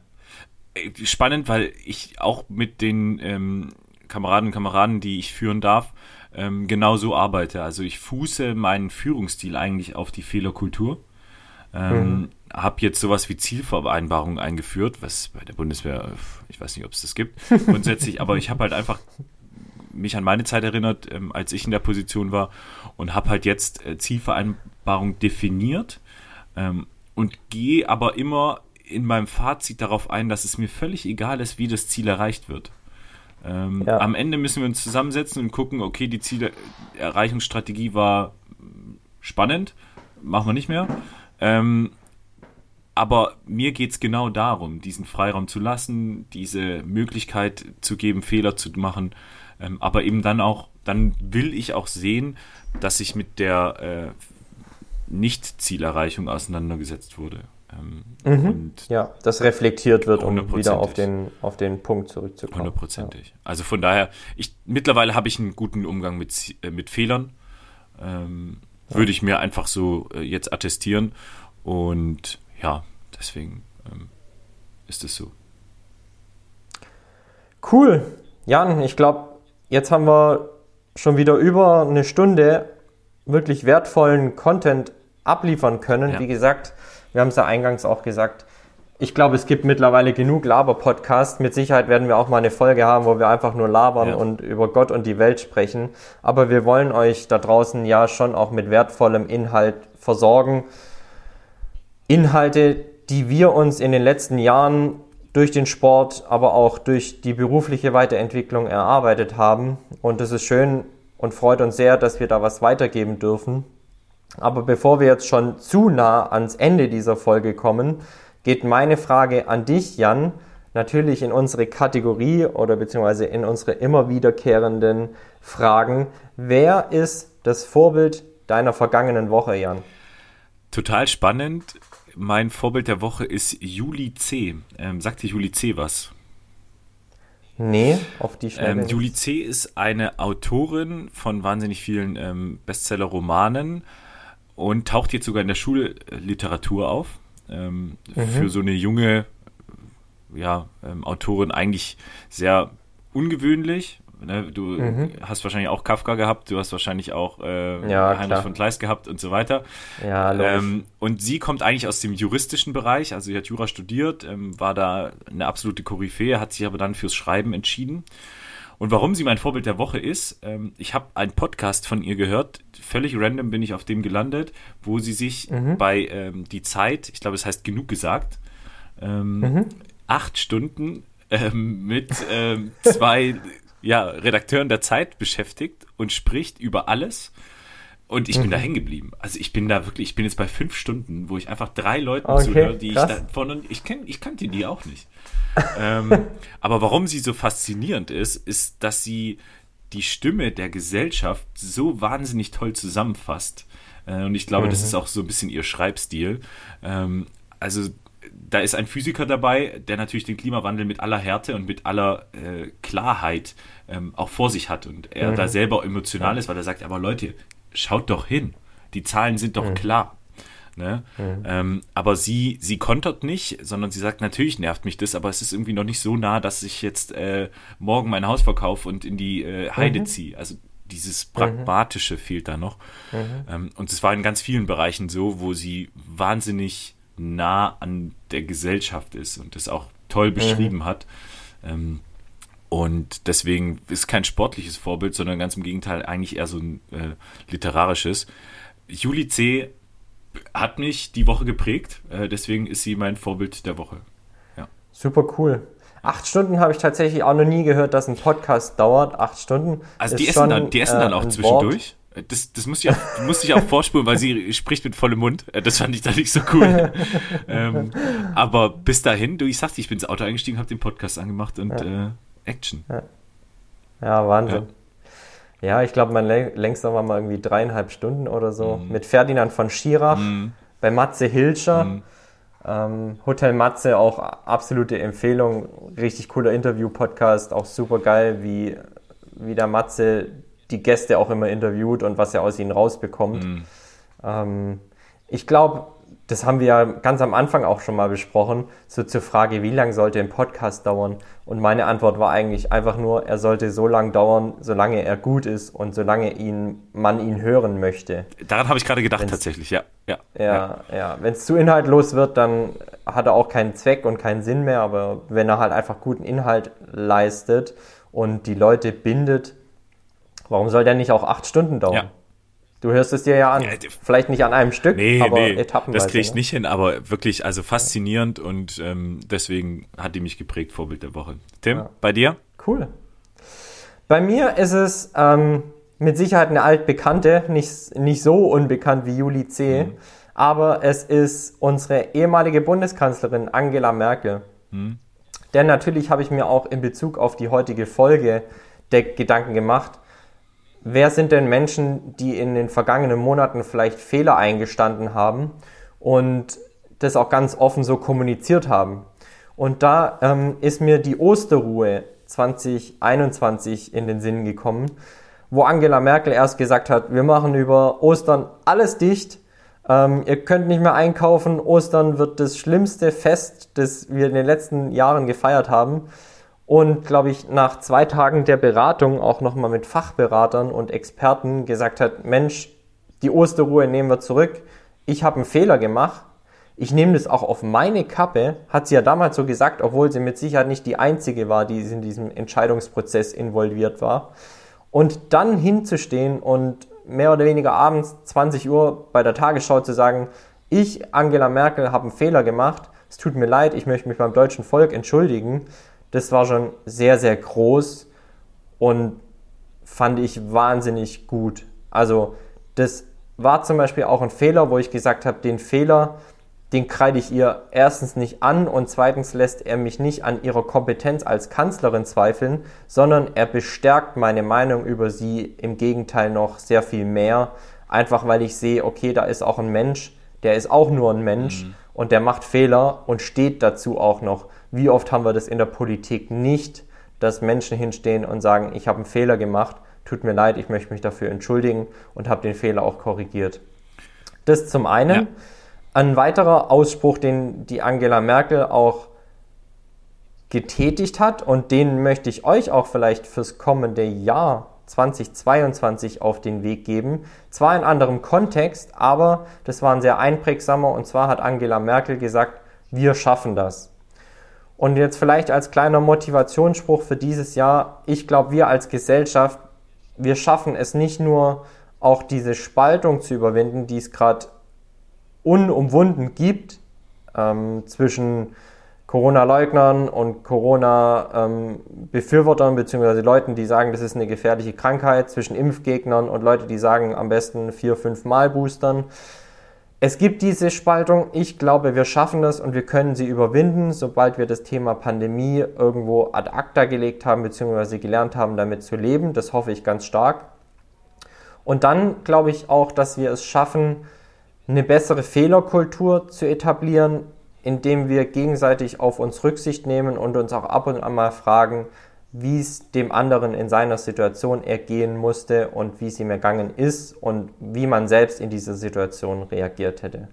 Äh, spannend, weil ich auch mit den ähm, Kameraden und Kameraden, die ich führen darf, ähm, genau so arbeite. Also ich fuße meinen Führungsstil eigentlich auf die Fehlerkultur. Ähm, mhm. Habe jetzt sowas wie Zielvereinbarungen eingeführt, was bei der Bundeswehr, ich weiß nicht, ob es das gibt, (laughs) grundsätzlich, aber ich habe halt einfach mich an meine Zeit erinnert, ähm, als ich in der Position war und habe halt jetzt äh, Zielvereinbarungen definiert ähm, und gehe aber immer in meinem Fazit darauf ein, dass es mir völlig egal ist, wie das Ziel erreicht wird. Ähm, ja. Am Ende müssen wir uns zusammensetzen und gucken, okay, die Zielerreichungsstrategie war spannend, machen wir nicht mehr. Ähm, aber mir geht es genau darum, diesen Freiraum zu lassen, diese Möglichkeit zu geben, Fehler zu machen, ähm, aber eben dann auch, dann will ich auch sehen, dass ich mit der äh, Nicht-Zielerreichung auseinandergesetzt wurde. Ähm, mhm. ja, das reflektiert wird, um wieder auf den, auf den Punkt zurückzukommen. Hundertprozentig. Ja. Also von daher, ich, mittlerweile habe ich einen guten Umgang mit, äh, mit Fehlern. Ähm, ja. Würde ich mir einfach so äh, jetzt attestieren. Und ja, deswegen ähm, ist es so. Cool. Jan, ich glaube, jetzt haben wir schon wieder über eine Stunde wirklich wertvollen Content abliefern können. Ja. Wie gesagt, wir haben es ja eingangs auch gesagt. Ich glaube, es gibt mittlerweile genug Laber-Podcasts. Mit Sicherheit werden wir auch mal eine Folge haben, wo wir einfach nur labern ja. und über Gott und die Welt sprechen. Aber wir wollen euch da draußen ja schon auch mit wertvollem Inhalt versorgen. Inhalte, die wir uns in den letzten Jahren durch den Sport, aber auch durch die berufliche Weiterentwicklung erarbeitet haben. Und es ist schön und freut uns sehr, dass wir da was weitergeben dürfen. Aber bevor wir jetzt schon zu nah ans Ende dieser Folge kommen, geht meine Frage an dich, Jan, natürlich in unsere Kategorie oder beziehungsweise in unsere immer wiederkehrenden Fragen. Wer ist das Vorbild deiner vergangenen Woche, Jan? Total spannend. Mein Vorbild der Woche ist Juli C. Ähm, sagt dir Juli C was? Nee, auf die Schnelle. Ähm, Juli C. ist eine Autorin von wahnsinnig vielen ähm, Bestseller-Romanen und taucht jetzt sogar in der Schulliteratur auf. Ähm, mhm. Für so eine junge ja, ähm, Autorin eigentlich sehr ungewöhnlich. Ne? Du mhm. hast wahrscheinlich auch Kafka gehabt, du hast wahrscheinlich auch äh, ja, Heinrich von Kleist gehabt und so weiter. Ja, ähm, und sie kommt eigentlich aus dem juristischen Bereich, also sie hat Jura studiert, ähm, war da eine absolute Koryphäe, hat sich aber dann fürs Schreiben entschieden. Und warum sie mein Vorbild der Woche ist, ähm, ich habe einen Podcast von ihr gehört, völlig random bin ich auf dem gelandet, wo sie sich mhm. bei ähm, Die Zeit, ich glaube es heißt genug gesagt, ähm, mhm. acht Stunden ähm, mit ähm, zwei ja, Redakteuren der Zeit beschäftigt und spricht über alles. Und ich bin da mhm. hängen geblieben. Also ich bin da wirklich, ich bin jetzt bei fünf Stunden, wo ich einfach drei Leuten okay, zuhöre, die krass. ich da von, ich kenn, ich kannte die auch nicht. (laughs) ähm, aber warum sie so faszinierend ist, ist, dass sie die Stimme der Gesellschaft so wahnsinnig toll zusammenfasst. Äh, und ich glaube, mhm. das ist auch so ein bisschen ihr Schreibstil. Ähm, also da ist ein Physiker dabei, der natürlich den Klimawandel mit aller Härte und mit aller äh, Klarheit ähm, auch vor sich hat und er mhm. da selber emotional ist, weil er sagt, aber Leute, schaut doch hin, die Zahlen sind doch mhm. klar. Ne? Mhm. Ähm, aber sie, sie kontert nicht, sondern sie sagt, natürlich nervt mich das, aber es ist irgendwie noch nicht so nah, dass ich jetzt äh, morgen mein Haus verkaufe und in die äh, Heide mhm. ziehe. Also dieses Pragmatische fehlt da noch. Mhm. Ähm, und es war in ganz vielen Bereichen so, wo sie wahnsinnig nah an der Gesellschaft ist und das auch toll mhm. beschrieben hat. Ähm, und deswegen ist kein sportliches Vorbild, sondern ganz im Gegenteil eigentlich eher so ein äh, literarisches. Juli C hat mich die Woche geprägt. Äh, deswegen ist sie mein Vorbild der Woche. Ja. Super cool. Acht Stunden habe ich tatsächlich auch noch nie gehört, dass ein Podcast dauert. Acht Stunden. Also die essen, dann, die essen dann äh, auch zwischendurch. Wort. Das, das muss ich auch, (laughs) musste ich auch vorspulen, weil sie spricht mit vollem Mund. Äh, das fand ich da nicht so cool. (laughs) ähm, aber bis dahin, du, ich sagte, ich bin ins Auto eingestiegen, habe den Podcast angemacht und ja. äh, Action. Ja, ja Wahnsinn. Ja. Ja, ich glaube, mein längster war mal irgendwie dreieinhalb Stunden oder so. Mhm. Mit Ferdinand von Schirach, mhm. bei Matze Hilscher. Mhm. Ähm, Hotel Matze auch absolute Empfehlung. Richtig cooler Interview-Podcast. Auch super geil, wie, wie der Matze die Gäste auch immer interviewt und was er aus ihnen rausbekommt. Mhm. Ähm, ich glaube, das haben wir ja ganz am Anfang auch schon mal besprochen, so zur Frage, wie lange sollte ein Podcast dauern? Und meine Antwort war eigentlich einfach nur, er sollte so lange dauern, solange er gut ist und solange ihn, man ihn hören möchte. Daran habe ich gerade gedacht, Wenn's, tatsächlich, ja. Ja, ja. ja. ja. Wenn es zu inhaltlos wird, dann hat er auch keinen Zweck und keinen Sinn mehr, aber wenn er halt einfach guten Inhalt leistet und die Leute bindet, warum soll der nicht auch acht Stunden dauern? Ja. Du hörst es dir ja an. Ja, Vielleicht nicht an einem Stück, nee, aber nee, etappenweise. Das kriege ich ne? nicht hin, aber wirklich, also faszinierend und ähm, deswegen hat die mich geprägt, Vorbild der Woche. Tim, ja. bei dir? Cool. Bei mir ist es ähm, mit Sicherheit eine altbekannte, nicht, nicht so unbekannt wie Juli C., mhm. aber es ist unsere ehemalige Bundeskanzlerin Angela Merkel. Hm. Denn natürlich habe ich mir auch in Bezug auf die heutige Folge der Gedanken gemacht, wer sind denn Menschen, die in den vergangenen Monaten vielleicht Fehler eingestanden haben und das auch ganz offen so kommuniziert haben. Und da ähm, ist mir die Osterruhe 2021 in den Sinn gekommen, wo Angela Merkel erst gesagt hat, wir machen über Ostern alles dicht ähm, ihr könnt nicht mehr einkaufen. Ostern wird das schlimmste Fest, das wir in den letzten Jahren gefeiert haben. Und glaube ich, nach zwei Tagen der Beratung auch nochmal mit Fachberatern und Experten gesagt hat, Mensch, die Osterruhe nehmen wir zurück. Ich habe einen Fehler gemacht. Ich nehme das auch auf meine Kappe, hat sie ja damals so gesagt, obwohl sie mit Sicherheit nicht die einzige war, die in diesem Entscheidungsprozess involviert war. Und dann hinzustehen und mehr oder weniger abends 20 Uhr bei der Tagesschau zu sagen, ich, Angela Merkel, habe einen Fehler gemacht, es tut mir leid, ich möchte mich beim deutschen Volk entschuldigen, das war schon sehr, sehr groß und fand ich wahnsinnig gut. Also das war zum Beispiel auch ein Fehler, wo ich gesagt habe, den Fehler, den kreide ich ihr erstens nicht an und zweitens lässt er mich nicht an ihrer Kompetenz als Kanzlerin zweifeln, sondern er bestärkt meine Meinung über sie im Gegenteil noch sehr viel mehr, einfach weil ich sehe, okay, da ist auch ein Mensch, der ist auch nur ein Mensch mhm. und der macht Fehler und steht dazu auch noch. Wie oft haben wir das in der Politik nicht, dass Menschen hinstehen und sagen, ich habe einen Fehler gemacht, tut mir leid, ich möchte mich dafür entschuldigen und habe den Fehler auch korrigiert. Das zum einen. Ja. Ein weiterer Ausspruch, den die Angela Merkel auch getätigt hat und den möchte ich euch auch vielleicht fürs kommende Jahr 2022 auf den Weg geben. Zwar in anderem Kontext, aber das war ein sehr einprägsamer und zwar hat Angela Merkel gesagt, wir schaffen das. Und jetzt vielleicht als kleiner Motivationsspruch für dieses Jahr, ich glaube, wir als Gesellschaft, wir schaffen es nicht nur, auch diese Spaltung zu überwinden, die es gerade unumwunden gibt ähm, zwischen Corona-Leugnern und Corona-Befürwortern, ähm, beziehungsweise Leuten, die sagen, das ist eine gefährliche Krankheit, zwischen Impfgegnern und Leute, die sagen, am besten vier, fünf Mal boostern. Es gibt diese Spaltung. Ich glaube, wir schaffen das und wir können sie überwinden, sobald wir das Thema Pandemie irgendwo ad acta gelegt haben, beziehungsweise gelernt haben, damit zu leben. Das hoffe ich ganz stark. Und dann glaube ich auch, dass wir es schaffen, eine bessere Fehlerkultur zu etablieren, indem wir gegenseitig auf uns Rücksicht nehmen und uns auch ab und an mal fragen, wie es dem anderen in seiner Situation ergehen musste und wie es ihm ergangen ist und wie man selbst in dieser Situation reagiert hätte.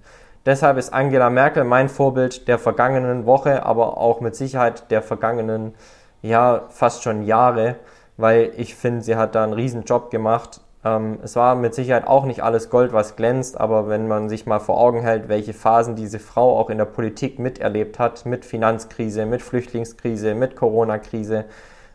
Deshalb ist Angela Merkel mein Vorbild der vergangenen Woche, aber auch mit Sicherheit der vergangenen, ja, fast schon Jahre, weil ich finde, sie hat da einen riesen Job gemacht ähm, es war mit Sicherheit auch nicht alles Gold, was glänzt, aber wenn man sich mal vor Augen hält, welche Phasen diese Frau auch in der Politik miterlebt hat, mit Finanzkrise, mit Flüchtlingskrise, mit Corona-Krise,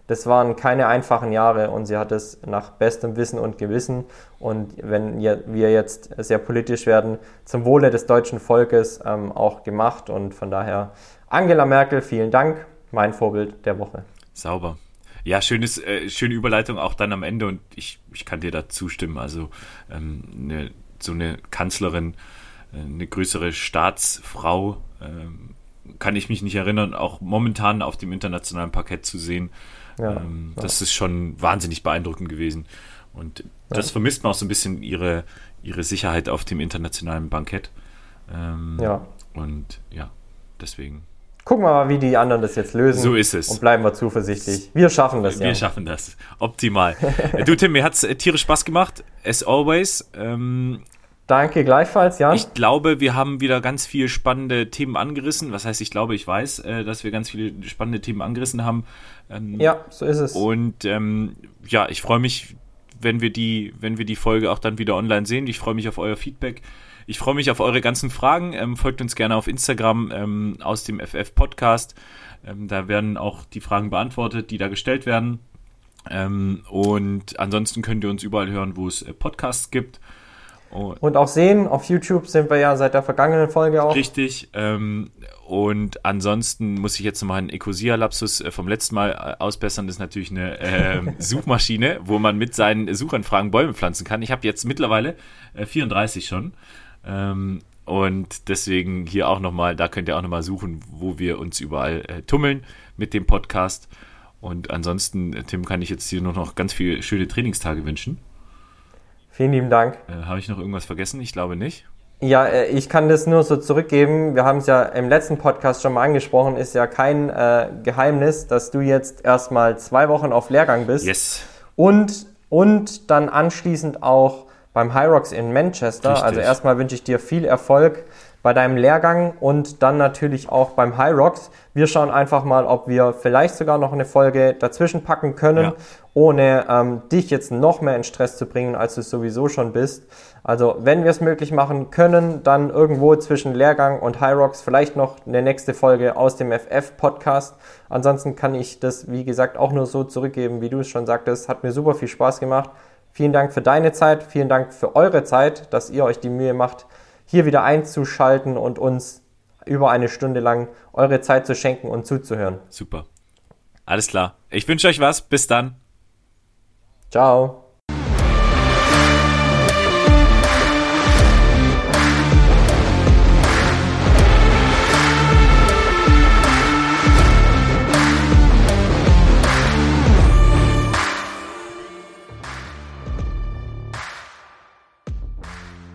das waren keine einfachen Jahre und sie hat es nach bestem Wissen und Gewissen und wenn wir jetzt sehr politisch werden, zum Wohle des deutschen Volkes ähm, auch gemacht und von daher Angela Merkel, vielen Dank, mein Vorbild der Woche. Sauber. Ja, schönes, äh, schöne Überleitung auch dann am Ende und ich, ich kann dir da zustimmen. Also ähm, eine, so eine Kanzlerin, äh, eine größere Staatsfrau, äh, kann ich mich nicht erinnern, auch momentan auf dem internationalen Parkett zu sehen. Ja, ähm, ja. Das ist schon wahnsinnig beeindruckend gewesen. Und das vermisst man auch so ein bisschen ihre, ihre Sicherheit auf dem internationalen Bankett. Ähm, ja. Und ja, deswegen Gucken wir mal, wie die anderen das jetzt lösen. So ist es. Und bleiben wir zuversichtlich. Wir schaffen das wir ja. Wir schaffen das. Optimal. (laughs) du, Tim, mir hat es äh, tierisch Spaß gemacht. As always. Ähm, Danke gleichfalls, Jan. Ich glaube, wir haben wieder ganz viele spannende Themen angerissen. Was heißt, ich glaube, ich weiß, äh, dass wir ganz viele spannende Themen angerissen haben. Ähm, ja, so ist es. Und ähm, ja, ich freue mich, wenn wir die, wenn wir die Folge auch dann wieder online sehen. Ich freue mich auf euer Feedback. Ich freue mich auf eure ganzen Fragen. Ähm, folgt uns gerne auf Instagram ähm, aus dem FF Podcast. Ähm, da werden auch die Fragen beantwortet, die da gestellt werden. Ähm, und ansonsten könnt ihr uns überall hören, wo es äh, Podcasts gibt. Und, und, auch sehen, auf YouTube sind wir ja seit der vergangenen Folge auch. Richtig. Ähm, und ansonsten muss ich jetzt nochmal einen Ecosia-Lapsus äh, vom letzten Mal äh, ausbessern. Das ist natürlich eine äh, (laughs) Suchmaschine, wo man mit seinen Suchanfragen Bäume pflanzen kann. Ich habe jetzt mittlerweile äh, 34 schon. Ähm, Und deswegen hier auch nochmal, da könnt ihr auch nochmal suchen, wo wir uns überall äh, tummeln mit dem Podcast. Und ansonsten, äh, Tim, kann ich jetzt hier nur noch ganz viele schöne Trainingstage wünschen. Vielen lieben Dank. Äh, Habe ich noch irgendwas vergessen? Ich glaube nicht. Ja, äh, ich kann das nur so zurückgeben. Wir haben es ja im letzten Podcast schon mal angesprochen, ist ja kein äh, Geheimnis, dass du jetzt erstmal zwei Wochen auf Lehrgang bist. Yes. Und, und dann anschließend auch beim High Rocks in Manchester. Richtig. Also erstmal wünsche ich dir viel Erfolg bei deinem Lehrgang und dann natürlich auch beim High Rocks. Wir schauen einfach mal, ob wir vielleicht sogar noch eine Folge dazwischen packen können, ja. ohne ähm, dich jetzt noch mehr in Stress zu bringen, als du sowieso schon bist. Also wenn wir es möglich machen können, dann irgendwo zwischen Lehrgang und High Rocks vielleicht noch eine nächste Folge aus dem FF-Podcast. Ansonsten kann ich das, wie gesagt, auch nur so zurückgeben, wie du es schon sagtest. Hat mir super viel Spaß gemacht. Vielen Dank für deine Zeit, vielen Dank für eure Zeit, dass ihr euch die Mühe macht, hier wieder einzuschalten und uns über eine Stunde lang eure Zeit zu schenken und zuzuhören. Super. Alles klar. Ich wünsche euch was. Bis dann. Ciao.